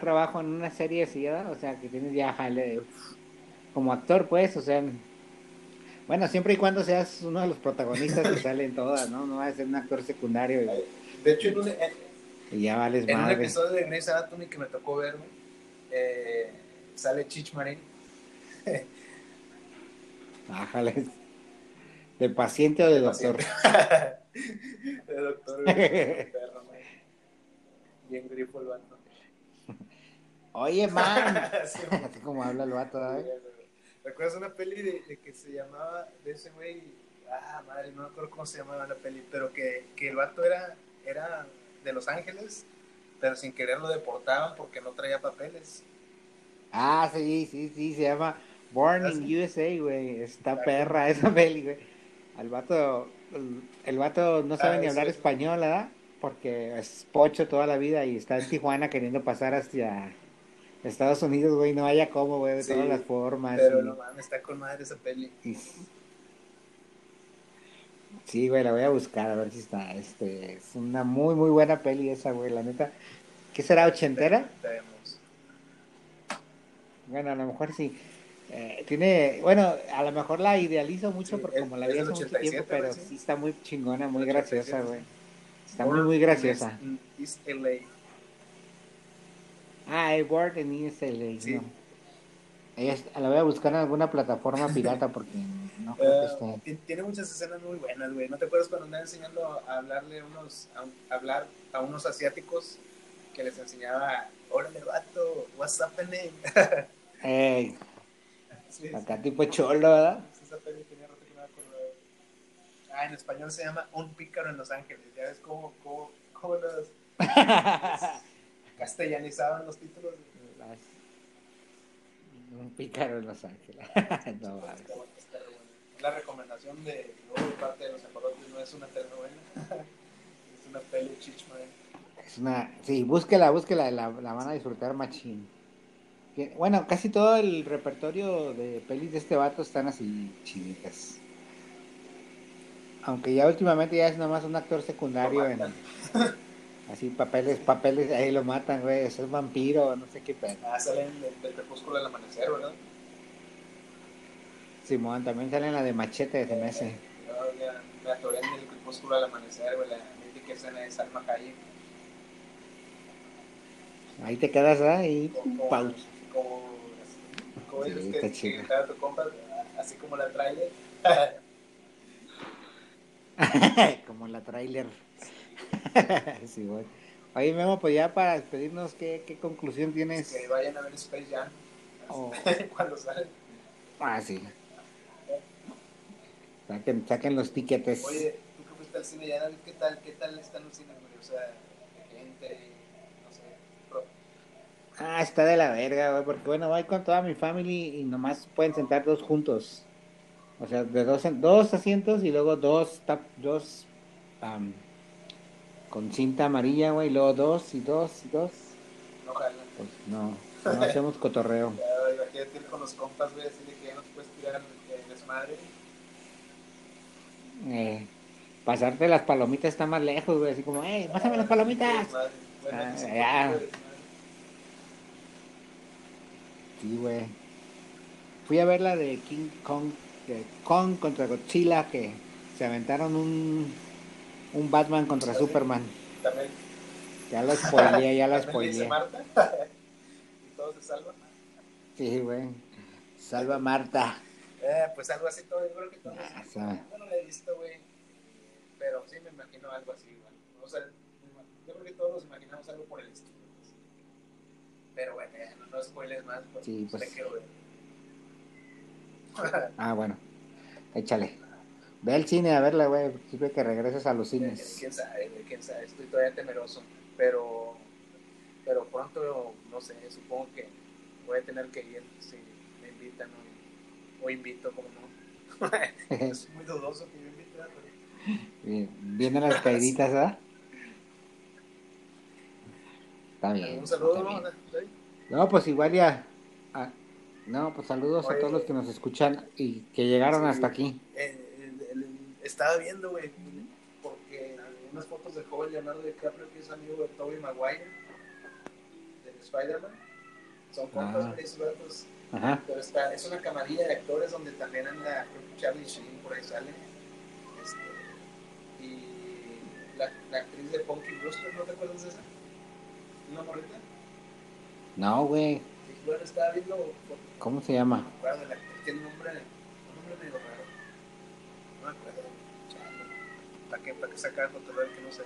Trabajo en una serie así. O sea, que tienes ya jale uf, como actor, pues, o sea, bueno, siempre y cuando seas uno de los protagonistas que salen todas, ¿no? No vas a ser un actor secundario y, De hecho, en un, en, y ya vales en un episodio de Grey's Anatomy que me tocó ver, güey, eh, sale Chich Marín. Ájale. ¿De paciente o de doctor? de doctor, perro. Bien grifo el vato. Oye, man. Sí, Así como habla el vato, ¿eh? ¿Recuerdas una peli de, de que se llamaba, de ese güey? Ah, madre, no me acuerdo cómo se llamaba la peli, pero que, que el vato era, era de Los Ángeles, pero sin querer lo deportaban porque no traía papeles. Ah, sí, sí, sí, se llama Born ¿Ah, in? USA, güey. Está perra esa peli, güey. Al vato, el, vato no sabe Ah, ni hablar sí. español, ¿verdad? Porque es pocho toda la vida y está en Tijuana queriendo pasar hacia Estados Unidos, güey. No haya cómo, güey, de Sí, todas las formas. Pero y- no mames, está con madre esa peli. y- Sí, güey, la voy a buscar a ver si está. Este, es una muy, muy buena peli esa, güey, la neta. ¿Qué será, ochentera? Bueno, a lo mejor sí. Eh, tiene, bueno, a lo mejor la idealizo mucho Sí, porque como la vi hace mucho 87, tiempo, pero sí. sí está muy chingona, muy graciosa, 87, güey. Está muy, muy graciosa. East LA. Ah, el Word en ESL. Sí. No. Ella la voy a buscar en alguna plataforma pirata porque no creo que Eh, esté. ti- tiene muchas escenas muy buenas, güey. ¿No te acuerdas cuando andaba enseñando a hablarle a unos, a, hablar a unos asiáticos que les enseñaba, órale, vato, what's happening? Ey, Sí, acá tipo cholo, ¿verdad? esa peli tenía rato que me acordaba. Ah, en español se llama Un pícaro en Los Ángeles. Ya ves cómo, cómo, cómo los castellanizaban los títulos. Un pícaro en Los Ángeles. no, bueno. La recomendación de luego de parte de los embolotes no es una telenovela, es una peli chichman. Es una, sí, búsquela, búsquela, la, la van a disfrutar machín. Bueno, casi todo el repertorio de pelis de este vato están así chiditas. Aunque ya últimamente ya es nomás un actor secundario en, Así papeles, papeles, ahí lo matan, güey, es vampiro, no sé qué pedo. Ah, salen del, del crepúsculo al amanecer, ¿verdad? Simón, también sale en la de machete, se me hace. Me atoré en el crepúsculo al amanecer, güey, la mítica escena de Salma Hayek. Ahí te quedas ahí, pausa. Como, como Sí, que, que cada tu compa, así como la trailer. Como la trailer. sí, güey. Oye, Memo, pues ya para despedirnos, ¿qué, qué conclusión tienes? que vayan a ver Space Jam Oh. cuando salen. Ah, sí. Saquen, saquen los tiquetes. Oye, tú que fuiste al cine ya, ¿qué tal, qué tal están los cines, güey? O sea, de gente, Ah, está de la verga, güey, porque bueno, voy con toda mi family y nomás pueden sentar dos juntos. O sea, de dos, en- dos asientos y luego dos, tap- dos am, con cinta amarilla, güey, y luego dos y dos y dos. no jalan. Pues no, no hacemos cotorreo. Ya, imagínate ir con los compas, güey, así de que ya no te puedes tirar el desmadre. Eh, pasarte las palomitas está más lejos, güey, así como, ¡eh, pásame las palomitas! Bueno, Ah, ya. desmadre. Sí, güey. Fui a ver la de King Kong, de Kong contra Godzilla, que se aventaron un, un Batman contra. Superman. También, Ya la spoileé, ya la spoileé. Marta. y todo se salva. Sí, güey. Salva Marta. Eh, pues algo así todo, yo creo que todos. Ah. Yo no lo he visto, güey. Pero sí me imagino algo así. O sea, yo creo que todos nos imaginamos algo por el estilo. pues. Pero bueno, ya, no, no spoilers más. porque Sí, pues. Ah, bueno. Échale. Ve al cine a verla, güey. Sirve que regreses a los cines. quién sabe, quién sabe. Estoy todavía temeroso. Pero, pero pronto, no sé, supongo que voy a tener que ir si me invitan o, o invito, como no. es muy dudoso que yo invite a Bien, Vienen las caíditas, ¿verdad? Está bien. Un saludo. ¿No? Pues igual ya. ah, no, pues saludos a todos los que nos escuchan y que llegaron Sí. hasta aquí. Eh, el- estaba viendo, güey, porque unas fotos de joven Leonardo DiCaprio, que es amigo de Tobey Maguire, del Spider-Man. Son compas, Ah. vatos. Ajá. Pero está, es una camarilla de actores donde también anda, creo que Charlie Sheen por ahí sale. Este, y la, la actriz de Punky Brewster, ¿no te acuerdas de esa? ¿Una morrita? No, güey. Bueno, estaba viendo, no ¿Cómo se llama? me acuerdo de la actriz, tiene un nombre, un nombre medio raro. No me acuerdo. ¿Para qué, para qué sacar cotorreo que no sé?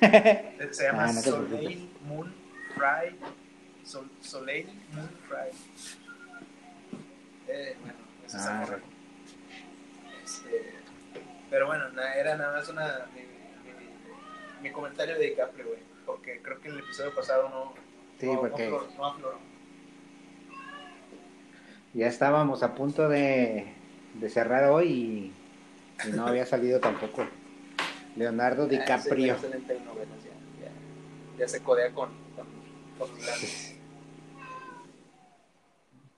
Se llama Ah, no Soleil Moon Fry. Sol, Soleil Moon Fry. Eh, bueno, es esa Ah. Este, pero bueno, na- era nada más una, mi, mi- mi comentario de DiCaprio, güey. Porque creo que en el episodio pasado no, Sí, no, porque- no, afloró- no afloró. Ya estábamos a punto de, de cerrar hoy y, y no había salido tampoco. Leonardo Ah, ese DiCaprio. ya se codea con, con.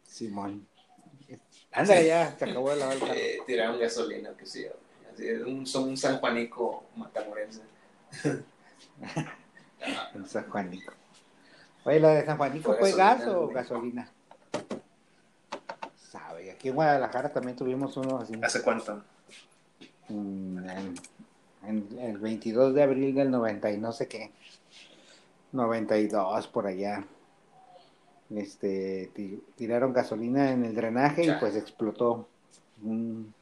Simón. Ándale, ya, se acabó de lavar el carro. Eh, tiraron gasolina, que sí. Así, un, son un sanjuanico matamorense. En San Juanico. Oye, ¿la de San Juanico Fue gas o gasolina? Sabe, aquí en Guadalajara también tuvimos uno así. ¿Hace cuánto? Mm, En, en el 22 de abril del 90 y no sé qué. 92 por allá. Este, ti- tiraron gasolina en el drenaje y pues explotó un,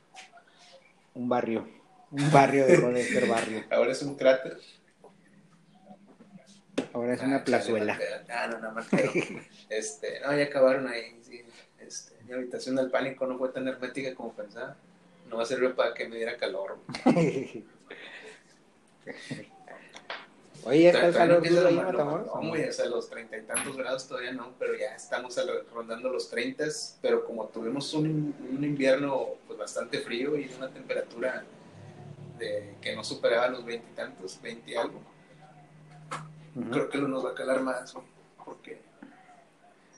un barrio. Un barrio dejó de ser barrio. Ahora es un cráter. Ahora es Ah, una plazuela. Ah, no, no. Este, no, ya acabaron ahí. Sí. Este, mi habitación del pánico no fue tan hermética como pensaba. No va a servir para que me diera calor. Oye, ¿está el Todavía no o sea, los treinta y tantos grados todavía no, pero ya estamos al- rondando los treintas, pero como tuvimos un, un invierno pues bastante frío y una temperatura de, que no superaba los veintitantos, veinte y creo que nos va a calar más, güey, porque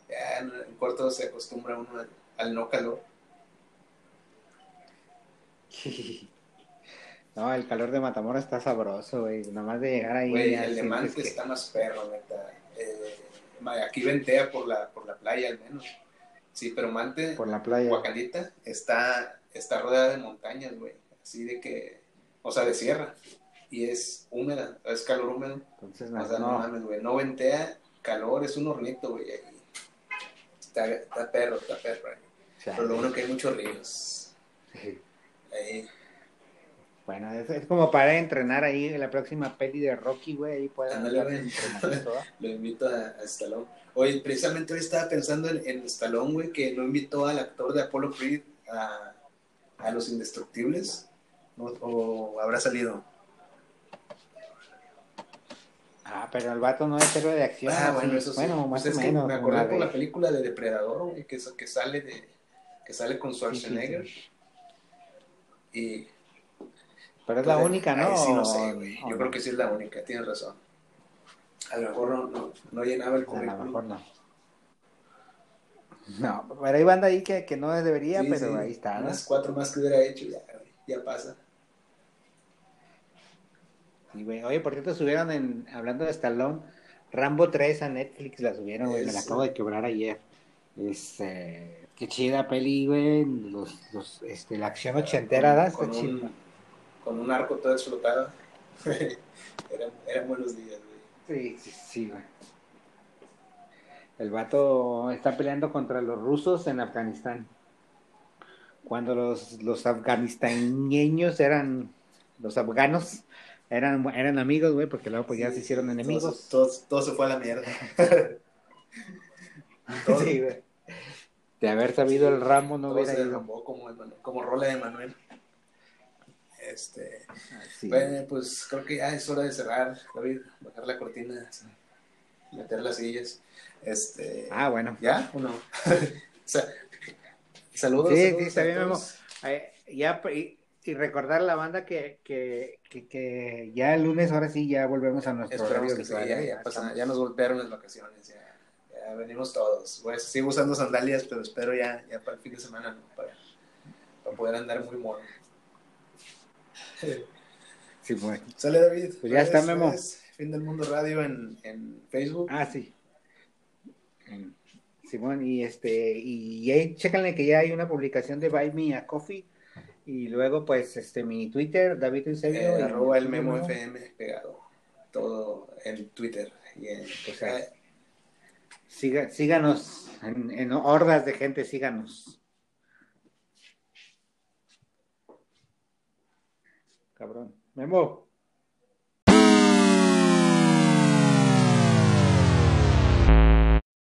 ya en el cuarto se acostumbra uno al, al no calor. No, el calor de Matamoros está sabroso, güey. Nada más de llegar ahí. Güey, el de Mante que- está más perro, neta. Eh, aquí ventea por la, por la playa al menos. Sí, pero Mante, Por la playa. Guacalita, está, está rodeada de montañas, güey. Así de que, o sea, de sierra. Y es húmeda, es calor húmedo. Entonces, O no, sea, no, mames, güey. No ventea, calor, es un hornito, güey. Está, está perro, está perro. ahí. chale. Pero lo bueno que hay muchos ríos. Sí. Ahí. Bueno, es, es como para entrenar ahí en la próxima peli de Rocky, güey. Ahí pueden andar güey. Lo invito a, a Stallone. Oye, precisamente hoy estaba pensando en, en Stallone, güey, que no invitó al actor de Apollo Creed a, a Los Indestructibles. ¿O, o habrá salido? Ah, pero el vato no es héroe de acción. ah, ¿sí? bueno, eso sí. Bueno, Pues más es o que menos. me acordé de- la película de Depredador, güey, que, que sale de que sale con Schwarzenegger. Y Pero es la pues, única, ¿no? ahí sí no ¿O- sé, güey. o Yo creo que sí es la única, tienes razón. A lo mejor no, no, no llenaba el A lo currículum. mejor no. No, pero hay banda ahí que, que no debería, Sí, pero sí. ahí está, ¿no? Unas cuatro más que hubiera hecho, ya, ya pasa. Sí, güey. Oye, por cierto, subieron en, hablando de Stallone, Rambo 3 a Netflix, la subieron, güey, me la acabo de quebrar ayer. Este, qué chida peli, güey, los, los, este, la acción ochentera, ¿da? con, con un, con un arco todo explotado. eran, eran buenos días, güey. Sí, sí, sí, güey. El vato está peleando contra los rusos en Afganistán. Cuando los, los afganistaneños eran, los afganos, eran, eran amigos, güey, porque luego pues ya se hicieron enemigos. Todo, todo se fue a la mierda. Todo, Sí, güey. De haber sabido el ramo no todo hubiera se ido. como, como rola de Manuel. Este, bueno, pues creo que ya es hora de cerrar, David, bajar la cortina, meter las sillas. Este, Ah, bueno. ¿Ya o no? Saludos. Sí, saludos sí, está bien, todos. Eh, ya, y, y recordar a la banda que, que, que, que ya el lunes, ahora sí, ya volvemos a nuestro horario sí, ya, ¿eh? ya, pasa- estamos- ya nos golpearon las vacaciones, ya, ya venimos todos. Pues sigo usando sandalias, pero espero ya, ya para el fin de semana, ¿no? Para, para poder andar muy mono. Sí, bueno. Sale David. Pues ya está, Redes, Memo. Fin del Mundo Radio en, en Facebook. Ah, sí. Simón, y este, y ahí chécanle que ya hay una publicación de Buy Me a Coffee. Y luego, pues, este, mi Twitter, David Eusebio. eh, arroba el Memo. FM pegado. Todo en Twitter. Y en, Siga, síganos, en, en hordas de gente, síganos. Cabrón. Memo.